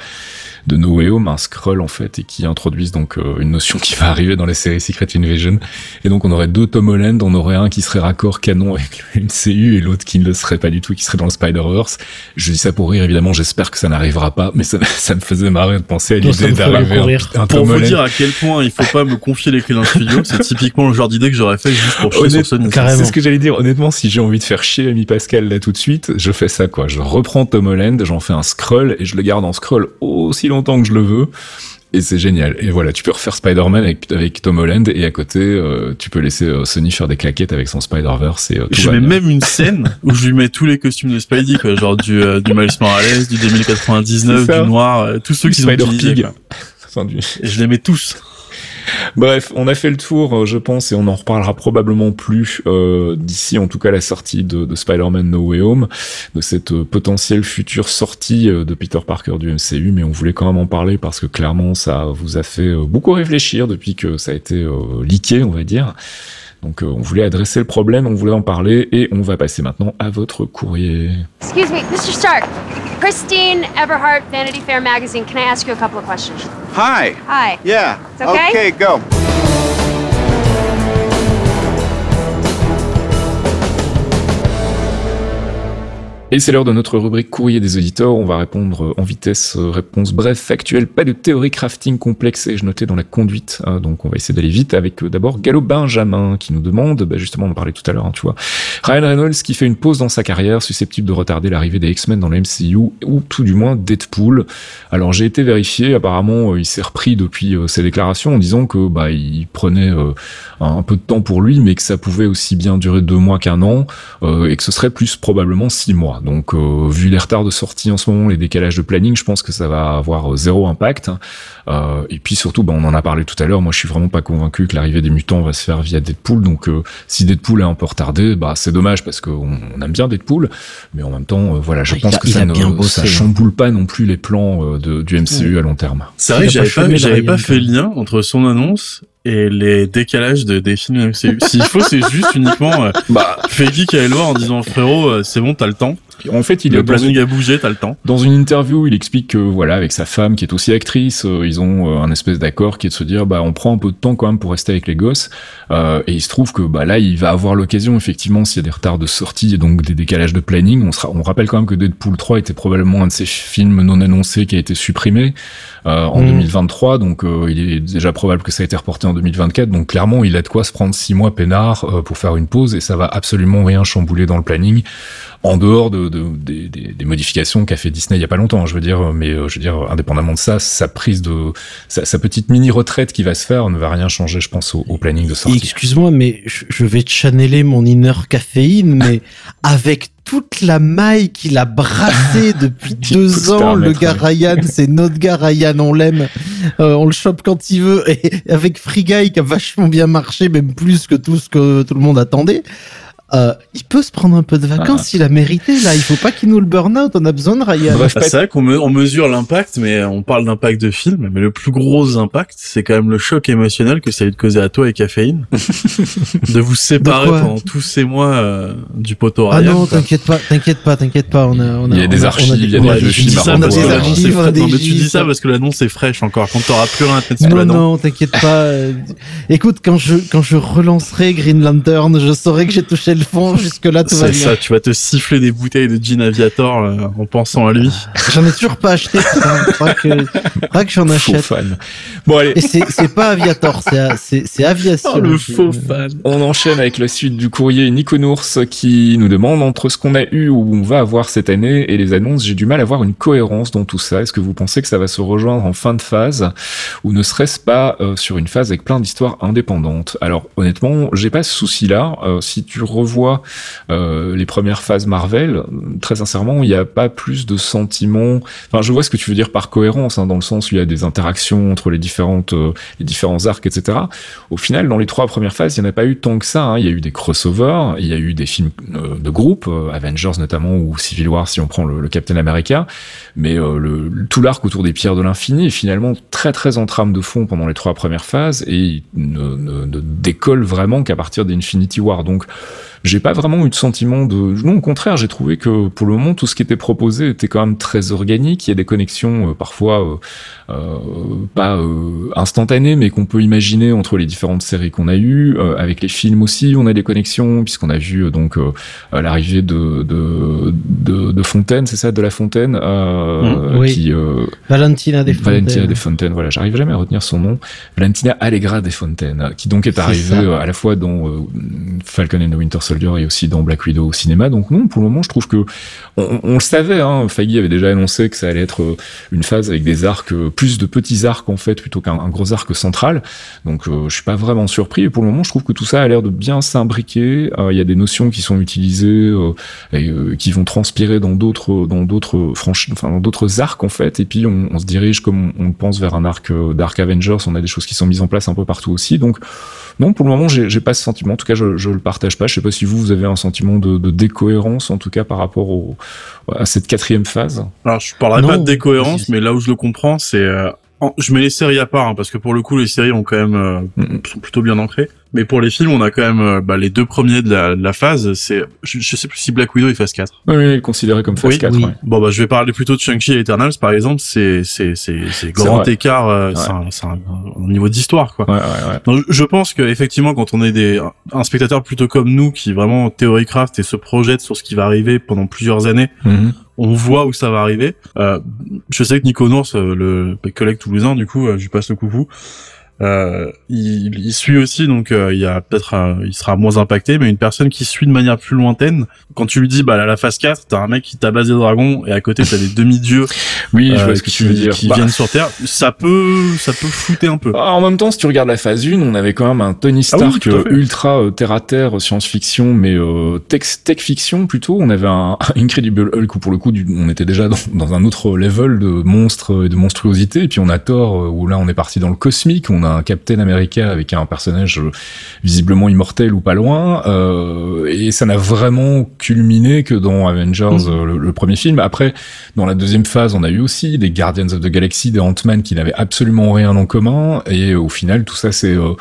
de No Way Home un scroll en fait et qui introduise donc euh, une notion qui va arriver dans la série Secret Invasion et donc on aurait deux Tom Holland, on aurait un qui serait raccord canon avec le MCU et l'autre qui ne le serait pas du tout, qui serait dans le Spider-Verse. Je dis ça pour rire évidemment, j'espère que ça n'arrivera pas, mais ça, ça me faisait marrer de penser à l'idée d'arriver un, un Pour Tom vous Holland dire à quel point il faut pas me confier les clés d'un studio, c'est typiquement le genre d'idée que j'aurais fait juste pour chier Honnête- sur Sony. carrément. C'est ce que j'allais dire. Honnêtement, si j'ai envie de faire chier Amy Pascal là tout de suite, je fais ça quoi. Je reprends Tom Holland, j'en fais un scroll et je le garde en scroll aussi longtemps que je le veux. Et c'est génial. Et voilà, tu peux refaire Spider-Man avec, avec Tom Holland et à côté, euh, tu peux laisser euh, Sony faire des claquettes avec son Spider-Verse et euh, Je mets même une scène où je lui mets tous les costumes de Spidey, quoi, genre du, euh, du Miles Morales, du 2099, C'est ça. du noir, euh, tous ceux qui sont Spider-Pig. Enfin, du- Et je les mets tous. Bref, on a fait le tour, euh, je pense, et on en reparlera probablement plus euh, d'ici, en tout cas, la sortie de, de Spider-Man No Way Home, de cette euh, potentielle future sortie de Peter Parker du MCU, mais on voulait quand même en parler parce que clairement, ça vous a fait beaucoup réfléchir depuis que ça a été leaké, on va dire. Donc, euh, on voulait adresser le problème, on voulait en parler, et on va passer maintenant à votre courrier. Excuse me, Mr. Stark. Christine Everhart, Vanity Fair magazine. Can I ask you a couple of questions? Hi. Hi. Yeah. It's okay? Okay, go. Et c'est l'heure de notre rubrique courrier des auditeurs. On va répondre en vitesse, euh, réponse bref, factuelle, pas de théorie crafting complexe et je notais dans la conduite. hein, donc on va essayer d'aller vite avec euh, d'abord Gallo Benjamin qui nous demande, bah, justement on en parlait tout à l'heure, hein, tu vois, Ryan Reynolds qui fait une pause dans sa carrière susceptible de retarder l'arrivée des X-Men dans le MCU ou tout du moins Deadpool. Alors j'ai été vérifié, apparemment euh, il s'est repris depuis ses déclarations en disant que bah il prenait un, peu de temps pour lui, mais que ça pouvait aussi bien durer deux mois qu'un an et que ce serait plus probablement six mois. Donc, euh, vu les retards de sortie en ce moment, les décalages de planning, je pense que ça va avoir euh, zéro impact. Euh, et puis surtout, bah, on en a parlé tout à l'heure. Moi, je suis vraiment pas convaincu que l'arrivée des mutants va se faire via Deadpool. Donc, euh, si Deadpool est un peu retardé, bah c'est dommage parce qu'on on aime bien Deadpool, mais en même temps, euh, voilà, je Il pense a- que ça ne bien bossé, ça hein. chamboule pas non plus les plans euh, de, du MCU à long terme. C'est vrai j'avais pas j'avais pas fait le lien entre son annonce et les décalages de, des films MCU. S'il faut, c'est juste uniquement euh, Bah, Feige qui allait le voir en disant frérot, c'est bon, t'as le temps. En fait, il le est dans a bougé, t'as le temps. Dans une interview, il explique que voilà, avec sa femme qui est aussi actrice, euh, ils ont euh, un espèce d'accord qui est de se dire bah on prend un peu de temps quand même pour rester avec les gosses. Euh, et il se trouve que bah là, il va avoir l'occasion effectivement s'il y a des retards de sortie et donc des décalages de planning. On, sera, on rappelle quand même que Deadpool 3 était probablement un de ces films non annoncés qui a été supprimé euh, en Mm. 2023. Donc euh, il est déjà probable que ça a été reporté en 2024. Donc clairement, il a de quoi se prendre six mois peinard euh, pour faire une pause et ça va absolument rien chambouler dans le planning en dehors de, de- des, des- des modifications qu'a fait Disney il y a pas longtemps, je veux dire, mais euh, je veux dire, indépendamment de ça, sa prise de, sa, sa petite mini retraite qui va se faire ne va rien changer, je pense, au, au planning de sortie. Excuse-moi, mais je, je vais channeler mon inner caféine, mais avec toute la maille qu'il a brassée depuis deux ans, le gars. Ryan, c'est notre gars Ryan, on l'aime, Euh, on le chope quand il veut, et avec Free Guy qui a vachement bien marché, même plus que tout ce que tout le monde attendait. Euh, il peut se prendre un peu de vacances, il a mérité là. Il faut pas qu'il nous le burn out. On a besoin de Ryan. Bref, Ah, c'est vrai qu'on me- on mesure l'impact, mais on parle d'impact de film, mais le plus gros impact, c'est quand même le choc émotionnel que ça a eu de causer à toi et Caféine. de vous séparer De pendant tous ces mois euh, du poteau Ah Ryan. non, quoi. t'inquiète pas, t'inquiète pas, t'inquiète pas. On a, on a, Il y a des on archives, on il y a des ça parce archives, c'est on a frais- des non, mais tu dis ça parce que l'annonce est fraîche encore. Quand t'auras plus rien à te mettre sous Non, la dent. non, t'inquiète pas. euh, Écoute, quand je quand je relancerai Green Lantern, je saurai que j'ai touché le fond. Jusque là, tout va C'est ça, tu vas te siffler des bouteilles de gin Aviator euh, en pensant à lui. J'en ai toujours pas acheté. Faudra que, faudra que j'en Faux achète. fan. Bon allez, Et c'est c'est pas Aviator, c'est a- c'est c'est Aviation. Oh, le faux fan. On enchaîne avec la suite du courrier Niconours qui nous demande entre ce qu'on a eu ou on va avoir cette année et les annonces, j'ai du mal à voir une cohérence dans tout ça. Est-ce que vous pensez que ça va se rejoindre en fin de phase ou ne serait-ce pas euh, sur une phase avec plein d'histoires indépendantes? Alors honnêtement, j'ai pas ce souci-là. Euh, si tu revois euh, les premières phases Marvel, très sincèrement, il n'y a pas plus de sentiments. Enfin, je vois ce que tu veux dire par cohérence, hein, dans le sens où il y a des interactions entre les différentes, euh, les différents arcs, etc. Au final, dans les trois premières phases, il n'y en a pas eu tant que ça. hein. Il y a eu des crossovers, il y a eu des films euh, de groupe, Avengers notamment, ou Civil War si on prend le, Captain America. Mais tout l'arc autour des pierres de l'infini est finalement très très en trame de fond pendant les trois premières phases et ne- ne décolle vraiment qu'à partir d'Infinity War. Donc j'ai pas vraiment eu de sentiment de non au contraire j'ai trouvé que pour le moment tout ce qui était proposé était quand même très organique il y a des connexions euh, parfois euh, euh, pas instantanées mais qu'on peut imaginer entre les différentes séries qu'on a eues avec les films aussi on a des connexions puisqu'on a vu donc l'arrivée de de, de de Fontaine c'est ça de la Fontaine euh, Mm, oui. qui Valentina des Valentina Fontaines. De Fontaine, voilà, j'arrive jamais à retenir son nom. Valentina Allegra De Fontaine, qui donc est arrivée ça. à la fois dans Falcon and the Winter Soldier et aussi dans Black Widow au cinéma. Donc non, pour le moment, je trouve que on, le savait. Hein, avait déjà annoncé que ça allait être euh, une phase avec des arcs, euh, plus de petits arcs en fait, plutôt qu'un un gros arc central. Donc euh, je suis pas vraiment surpris. Et pour le moment, je trouve que tout ça a l'air de bien s'imbriquer. Euh, Il y a des notions qui sont utilisées et qui vont transpirer dans d'autres dans d'autres franchises, enfin dans d'autres arcs en fait. Et puis on, se dirige comme on, on pense vers un arc d'arc Avengers. On a des choses qui sont mises en place un peu partout aussi. Donc non, pour le moment, j'ai pas ce sentiment. En tout cas, je, je le partage pas. Je sais pas si vous vous avez un sentiment de, de décohérence en tout cas par rapport au, à cette quatrième phase. Alors, je parlerai Non, pas de décohérence, mais là où je le comprends, c'est... euh, je mets les séries à part, hein, parce que pour le coup, les séries ont quand même euh, Mhm. sont plutôt bien ancrées. Mais pour les films, on a quand même euh, bah, les deux premiers de la, de la phase. C'est, je, je sais plus si Black Widow est phase 4. Oui, oui, considéré comme phase Oui, 4. oui. ouais. Bon, bah, je vais parler plutôt de Shang-Chi et Eternals, par exemple. C'est, c'est, c'est, c'est grand écart. euh, Ouais. C'est un, c'est un- un niveau d'histoire, quoi. Ouais, ouais, ouais. Donc, je pense que effectivement, quand on est des un spectateur plutôt comme nous, qui vraiment théorie-craft et se projette sur ce qui va arriver pendant plusieurs années, Mhm. on voit où ça va arriver. Euh, je sais que Nico Nours, euh, le collègue toulousain, du coup, euh, je lui passe le coucou. Euh, il, il suit aussi, donc euh, il y a peut-être, il sera moins impacté, mais une personne qui suit de manière plus lointaine, quand tu lui dis, bah, à la phase 4, t'as un mec qui tabasse des dragons et à côté t'as des demi-dieux Oui, je euh, vois ce que tu veux dire. qui Bah, viennent sur Terre, ça peut, ça peut flouter un peu. Ah, En même temps, si tu regardes la phase 1, on avait quand même un Tony Ah oui, Stark ultra terre à terre, science-fiction, mais euh, tech, tech fiction plutôt. On avait un Incredible Hulk où pour le coup, du- on était déjà dans, dans un autre level de monstres et de monstruosité. Et puis on a Thor euh, où là on est parti dans le cosmique. On a un Captain America avec un personnage euh, visiblement immortel ou pas loin. Euh, et ça n'a vraiment culminé que dans Avengers, Mhm. euh, le, le premier film. Après, dans la deuxième phase, on a eu aussi des Guardians of the Galaxy, des Ant-Man qui n'avaient absolument rien en commun. Et au final, tout ça s'est euh,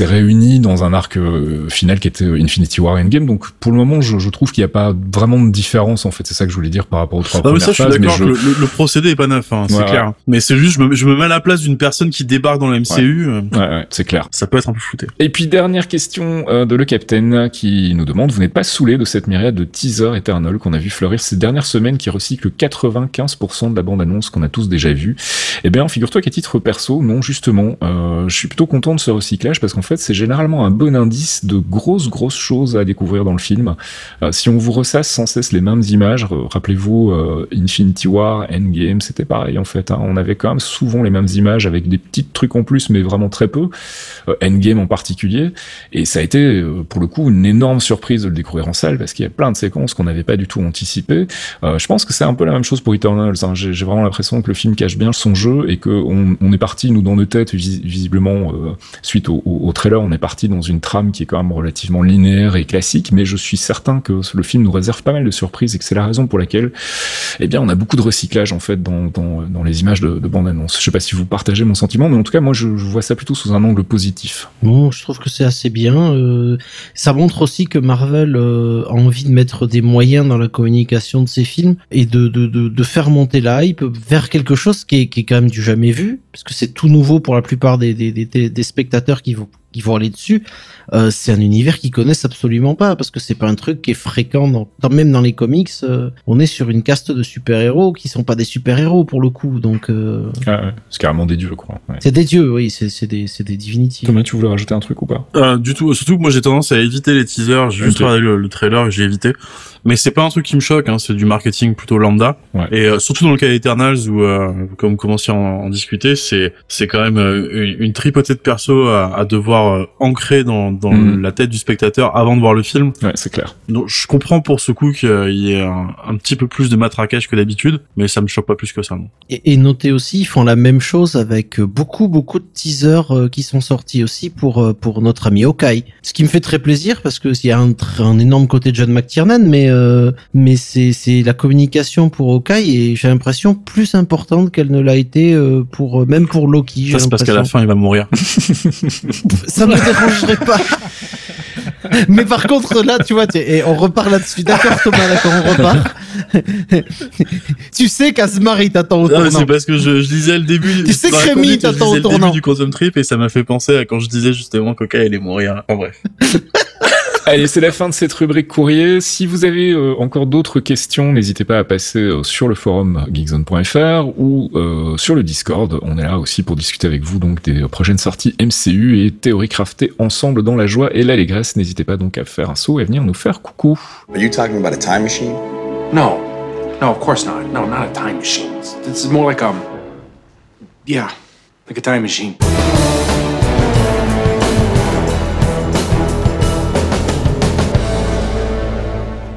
réuni dans un arc euh, final qui était Infinity War Endgame. Donc pour le moment, je, je trouve qu'il n'y a pas vraiment de différence. En fait, c'est ça que je voulais dire par rapport aux trois mais premières ça je suis d'accord je- que le, procédé est pas neuf, hein, c'est Ouais, clair. Mais c'est juste, je me, je me mets à la place d'une personne qui débarque dans le MCU, euh, Ouais, ouais, c'est clair. ça peut être un peu flouté. Et puis dernière question euh, de le Captain qui nous demande, vous n'êtes pas saoulé de cette myriade de teasers Eternal qu'on a vu fleurir ces dernières semaines qui recycle 95% de la bande-annonce qu'on a tous déjà vue? Eh bien, figure-toi qu'à titre perso, non, justement, euh, je suis plutôt content de ce recyclage parce qu'en fait, c'est généralement un bon indice de grosses, grosses choses à découvrir dans le film. Euh, si on vous ressasse sans cesse les mêmes images, rappelez-vous euh, Infinity War, Endgame, c'était pareil en fait. hein. on avait quand même souvent les mêmes images avec des petits trucs en plus, mais vraiment très peu, euh, Endgame en particulier, et ça a été euh, pour le coup une énorme surprise de le découvrir en salle parce qu'il y a plein de séquences qu'on n'avait pas du tout anticipées. Euh, je pense que c'est un peu la même chose pour Eternals. hein. J'ai vraiment l'impression que le film cache bien son jeu et que on, est parti nous dans nos têtes vis- visiblement suite au, trailer, on est parti dans une trame qui est quand même relativement linéaire et classique, mais je suis certain que le film nous réserve pas mal de surprises et que c'est la raison pour laquelle, eh bien, on a beaucoup de recyclage en fait dans, dans, les images de, de bande-annonce. Je sais pas si vous partagez mon sentiment, mais en tout cas, moi, je, je vois ça plutôt sous un angle positif. Bon, je trouve que c'est assez bien. euh, ça montre aussi que Marvel euh, a envie de mettre des moyens dans la communication de ses films et de, de, de, faire monter la hype vers quelque chose qui est, qui est quand même du jamais vu, parce que c'est tout nouveau pour la plupart des, des, des, des spectateurs qui vont qui vont aller dessus. Euh, c'est un univers qu'ils connaissent absolument pas, parce que c'est pas un truc qui est fréquent dans, dans- même dans les comics. euh, on est sur une caste de super-héros qui sont pas des super-héros pour le coup, donc euh, Ah, ouais, c'est carrément des dieux, quoi. Ouais. c'est des dieux, oui, c'est des, c'est des divinities. Thomas, tu voulais rajouter un truc ou pas? Euh, du tout. Surtout que moi j'ai tendance à éviter les teasers. J'ai juste Ok. regardé le, le trailer et j'ai évité. Mais c'est pas un truc qui me choque. Hein, c'est du marketing plutôt lambda. Ouais. Et euh, surtout dans le cas d'Eternals où, euh, comme vous commencez à en, en discuter, c'est c'est quand même euh, une, une tripotée de persos à, à devoir euh, ancrer dans, dans Mhm. la tête du spectateur avant de voir le film. Ouais, c'est clair. Donc je comprends pour ce coup qu'il y ait un, un petit peu plus de matraquage que d'habitude, mais ça me choque pas plus que ça. Non. Et, et notez aussi, ils font la même chose avec euh, beaucoup beaucoup de teasers euh, qui sont sortis aussi pour euh, pour notre ami Hawkeye. Ce qui me fait très plaisir parce que il y a un, un énorme côté de John McTiernan, mais euh, mais c'est c'est la communication pour Hawkeye et j'ai l'impression plus importante qu'elle ne l'a été euh, pour euh, même pour Loki. Ça c'est parce qu'à la fin il va mourir. ça me dérangerait pas. Mais par contre là, tu vois, tu- et on repart là-dessus. D'accord Thomas, d'accord, on repart. tu sais qu'Asmar il t'attend au tournant. c'est parce que je, je lisais le début. Tu sais que Rémi t'attend au le tournant. début du Quantum Trip et ça m'a fait penser à quand je disais justement qu'Oka allait mourir. En bref. Allez, c'est la fin de cette rubrique courrier. Si vous avez euh, encore d'autres questions, n'hésitez pas à passer euh, sur le forum geekzone.fr ou euh, sur le Discord. On est là aussi pour discuter avec vous donc des euh, prochaines sorties MCU et théories craftées ensemble dans la joie et l'allégresse. N'hésitez pas donc à faire un saut et à venir nous faire coucou. Are you talking about a time machine? No. No, of course not. No, not a time machine. It's- This is more like um. Yeah, like a time machine.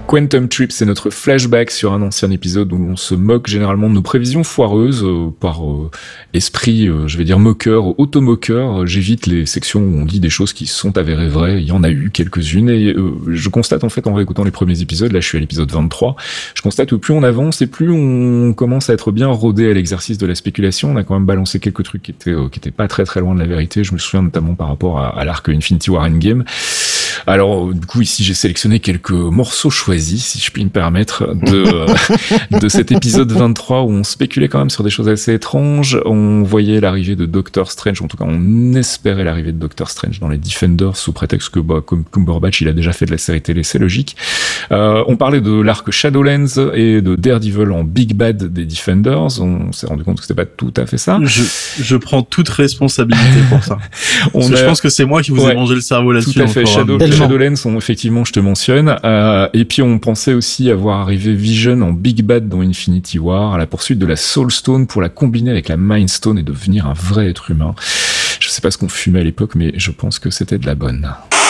Quantum Trip, c'est notre flashback sur un ancien épisode où on se moque généralement de nos prévisions foireuses euh, par euh, esprit, euh, je vais dire moqueur, automoqueur. J'évite les sections où on dit des choses qui sont avérées vraies. Il y en a eu quelques-unes et je constate en fait en réécoutant les premiers épisodes, là je suis à l'épisode 23, je constate que plus on avance et plus on commence à être bien rodé à l'exercice de la spéculation. On a quand même balancé quelques trucs qui étaient qui étaient pas très très loin de la vérité. Je me souviens notamment par rapport à, à l'arc Infinity War Endgame. Alors, du coup, ici, j'ai sélectionné quelques morceaux choisis, si je puis me permettre, de, euh, de cet épisode 23 où on spéculait quand même sur des choses assez étranges. On voyait l'arrivée de Doctor Strange, en tout cas, on espérait l'arrivée de Doctor Strange dans les Defenders sous prétexte que, bah, comme Cumberbatch, il a déjà fait de la série télé, c'est logique. Euh, on parlait de l'arc Shadowlands et de Daredevil en Big Bad des Defenders. On s'est rendu compte que c'était pas tout à fait ça. Je, je prends toute responsabilité pour ça. On a- je pense que c'est moi qui vous Ouais. ai mangé le cerveau là-dessus. Tout à fait. forum. Shadow, Tellement. Shadowlands, on, effectivement, je te mentionne. Euh, et puis, on pensait aussi avoir arrivé Vision en Big Bad dans Infinity War, à la poursuite de la Soul Stone pour la combiner avec la Mind Stone et devenir un vrai être humain. Je sais pas ce qu'on fumait à l'époque, mais je pense que c'était de la bonne.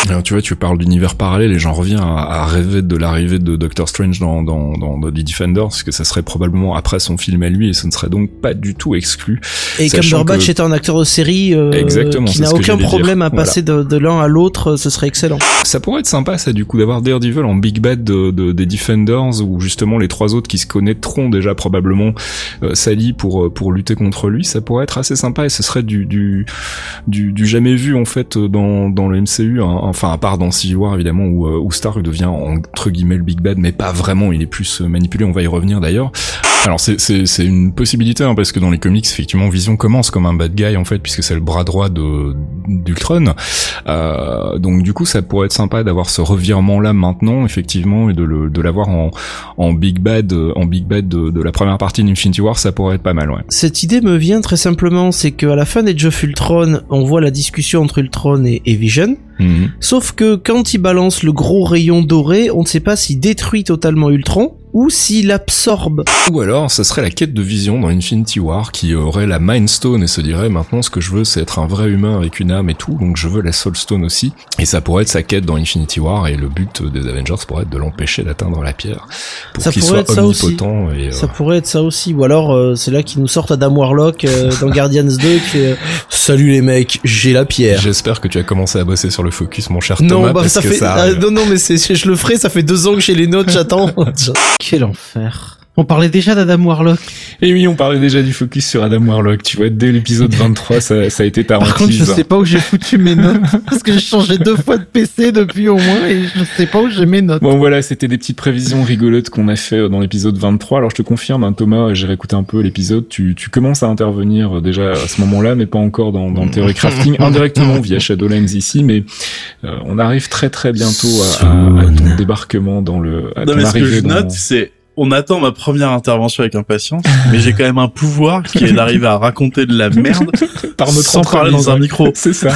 Alors tu vois, tu parles d'univers parallèle et j'en reviens à, à rêver de l'arrivée de Doctor Strange dans, dans, dans, dans The Defenders, parce que ça serait probablement après son film à lui et ce ne serait donc pas du tout exclu. Et Cumberbatch que- est un acteur de série euh, Exactement, qui n'a aucun dire. problème à Voilà. passer de, de l'un à l'autre, ce serait excellent. Ça pourrait être sympa ça du coup d'avoir Daredevil en Big Bad de, de- des Defenders où justement les trois autres qui se connaîtront déjà probablement euh, s'allient pour euh, pour lutter contre lui. Ça pourrait être assez sympa et ce serait du du du, jamais vu en fait dans dans le MCU. hein. Enfin à part dans Civil War évidemment où euh, où Stark devient entre guillemets le Big Bad mais pas vraiment. Il est plus euh, manipulé. On va y revenir d'ailleurs. Alors c'est une possibilité hein, parce que dans les comics effectivement Vision commence comme un bad guy en fait puisque c'est le bras droit d'Ultron. Euh, donc du coup ça pourrait être sympa d'avoir ce revirement là maintenant effectivement et de le de l'avoir en en big bad euh, en big bad de, de la première partie d'Infinity War ça pourrait être pas mal ouais. Cette idée me vient très simplement, c'est qu'à la fin d'Age of Ultron, on voit la discussion entre Ultron et Vision. Mhm. Sauf que quand il balance le gros rayon doré, on ne sait pas s'il détruit totalement Ultron ou s'il absorbe. Ou alors, ça serait la quête de vision dans Infinity War qui aurait la Mind Stone et se dirait maintenant ce que je veux c'est être un vrai humain avec une âme et tout, donc je veux la Soul Stone aussi. Et ça pourrait être sa quête dans Infinity War et le but des Avengers pourrait être de l'empêcher d'atteindre la pierre pour Ça qu'il pourrait soit être ça aussi. omnipotent et euh, Ça pourrait être ça aussi. Ou alors, euh, c'est là qu'ils nous sortent Adam Warlock euh, dans Guardians 2 qui euh, Salut les mecs, j'ai la pierre. J'espère que tu as commencé à bosser sur le focus, mon cher Non, Thomas, bah parce ça que fait. ça ah, non, non, mais je le ferai. Ça fait deux ans que j'ai les notes, j'attends. Quel enfer. On parlait déjà d'Adam Warlock. Et oui, on parlait déjà du focus sur Adam Warlock. Tu vois, dès l'épisode 23, ça, ça a été ta Par contre, je sais pas où j'ai foutu mes notes. Parce que j'ai changé deux fois de PC depuis au moins et je sais pas où j'ai mes notes. Bon voilà, c'était des petites prévisions rigolotes qu'on a fait euh, dans l'épisode 23. Alors je te confirme, hein, Thomas, j'ai réécouté un peu l'épisode, tu, tu commences à intervenir euh, déjà à ce moment-là, mais pas encore dans, dans le Theory Crafting, indirectement via Shadowlands ici, mais euh, on arrive très très bientôt à, à- à ton débarquement dans le... À Non, ton mais ce que je dans- note, c'est, on attend ma première intervention avec impatience, mais j'ai quand même un pouvoir qui est d'arriver à raconter de la merde Par notre sans parler dans un entremise, micro. C'est ça.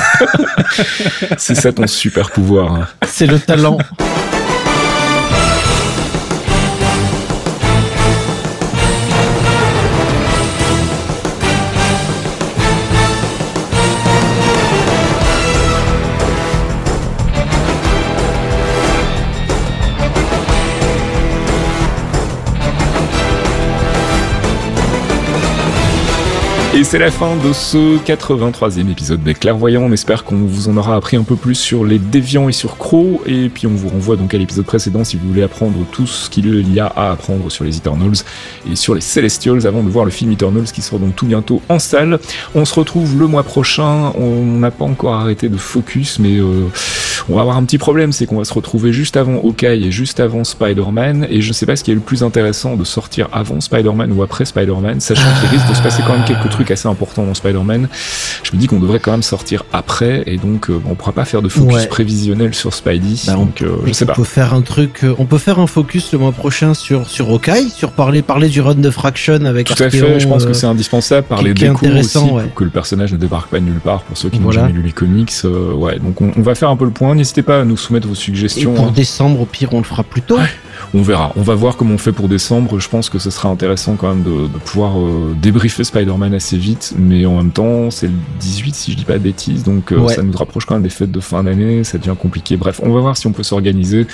C'est ça ton super pouvoir. hein. C'est le talent. Et c'est la fin de ce 83e épisode des Clairvoyants. On espère qu'on vous en aura appris un peu plus sur les déviants et sur Crow. Et puis on vous renvoie donc à l'épisode précédent si vous voulez apprendre tout ce qu'il y a à apprendre sur les Eternals et sur les Celestials avant de voir le film Eternals qui sort donc tout bientôt en salle. On se retrouve le mois prochain. On n'a pas encore arrêté de focus, mais euh, on va avoir un petit problème, c'est qu'on va se retrouver juste avant Hawkeye et juste avant Spider-Man. Et je sais pas ce qui est le plus intéressant de sortir avant Spider-Man ou après Spider-Man, sachant qu'il risque de se passer quand même quelques trucs assez importants dans Spider-Man. Je me dis qu'on devrait quand même sortir après, et donc euh, on pourra pas faire de focus Ouais. prévisionnel sur Spidey. Bah, on- donc euh, je sais on pas. peut faire un truc, euh, on peut faire un focus le mois prochain sur sur Hawkeye, sur parler parler du run de Fraction avec Tout à fait, je pense que c'est indispensable par qui- les qui est décos aussi, ouais. pour que le personnage ne débarque pas de nulle part pour ceux qui n'ont jamais lu les comics. ouais, donc on, on va faire un peu le point. N'hésitez pas à nous soumettre vos Et suggestions. pour hein. décembre, au pire, on le fera plus tôt. On verra. On va voir comment on fait pour décembre. Je pense que ce sera intéressant quand même de, de pouvoir euh, débriefer Spider-Man assez vite. Mais en même temps, c'est le 18 si je dis pas de bêtises. Donc euh, Ouais. ça nous rapproche quand même des fêtes de fin d'année. Ça devient compliqué. Bref, on va voir si on peut s'organiser.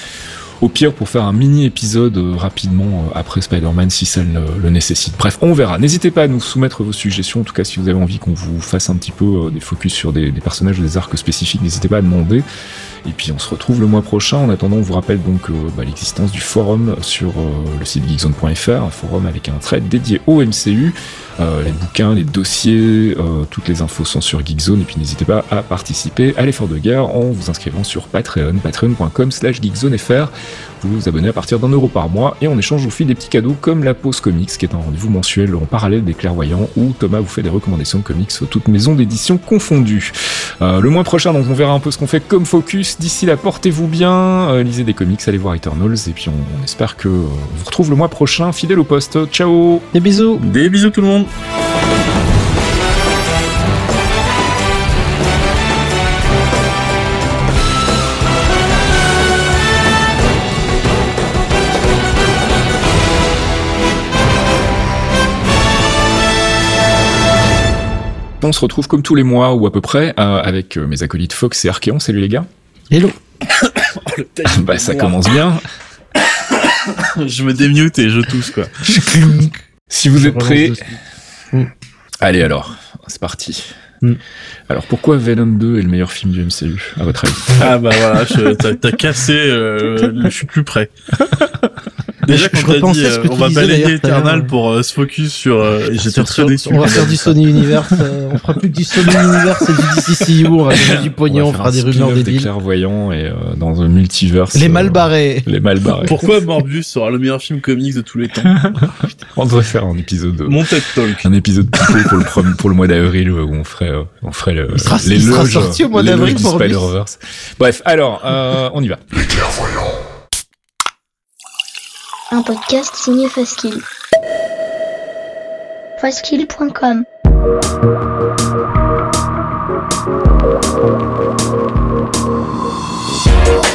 Au pire, pour faire un mini épisode euh, rapidement euh, après Spider-Man si ça le, nécessite. Bref, on verra. N'hésitez pas à nous soumettre vos suggestions. En tout cas, si vous avez envie qu'on vous fasse un petit peu euh, des focus sur des, personnages ou des arcs spécifiques, n'hésitez pas à demander. Et puis on se retrouve le mois prochain. En attendant, on vous rappelle donc bah, l'existence du forum sur le site geekzone.fr, un forum avec un thread dédié au MCU. Les bouquins, les dossiers, toutes les infos sont sur Geekzone. Et puis n'hésitez pas à participer à l'effort de guerre en vous inscrivant sur Patreon, patreon.com slash geekzonefr. Vous vous abonnez à partir d'un euro par mois et on échange au fil des petits cadeaux comme la pause comics qui est un rendez-vous mensuel en parallèle des clairvoyants où Thomas vous fait des recommandations de comics toutes maisons d'édition confondues. Euh, le mois prochain, donc on verra un peu ce qu'on fait comme focus. D'ici là, portez-vous bien, euh, lisez des comics, allez voir Eternals et puis on, on espère que euh, on vous retrouve le mois prochain, fidèle au poste. Ciao Des bisous. Des bisous tout le monde. On se retrouve comme tous les mois ou à peu près euh, avec euh, mes acolytes Fox et Archeon. Salut les gars. Hello. bah ça commence bien. Je me démute et je tousse quoi. Si vous Je êtes prêts. Mm. allez alors, c'est parti. Mm. Alors pourquoi Venom 2 est le meilleur film du MCU à votre avis Ah bah voilà, t'as cassé, euh, je suis plus prêt. Déjà quand je t'as dit euh, que on va balayer Eternal ouais. pour euh, se focus sur... euh, J'étais très déçu. on va faire du. Sony Universe, euh, on fera plus que du Sony Universe et du DCCU, on va gagner du pognon, on, faire fera des rumeurs spin-off des débiles. clairvoyants et euh, dans un multiverse. Les euh, mal barrés. Les mal barrés. Pourquoi Morbius sera le meilleur film comics de tous les temps On devrait faire un épisode. euh, Mon TED Talk. un épisode pour le pour le mois d'avril où on ferait euh, on ferait le, Il sera- il l'éloge, sera sorti au mois d'avril, Morbius. Spider-Verse. Bref, alors euh, on y va. Un podcast signé Faskill. Faskill.com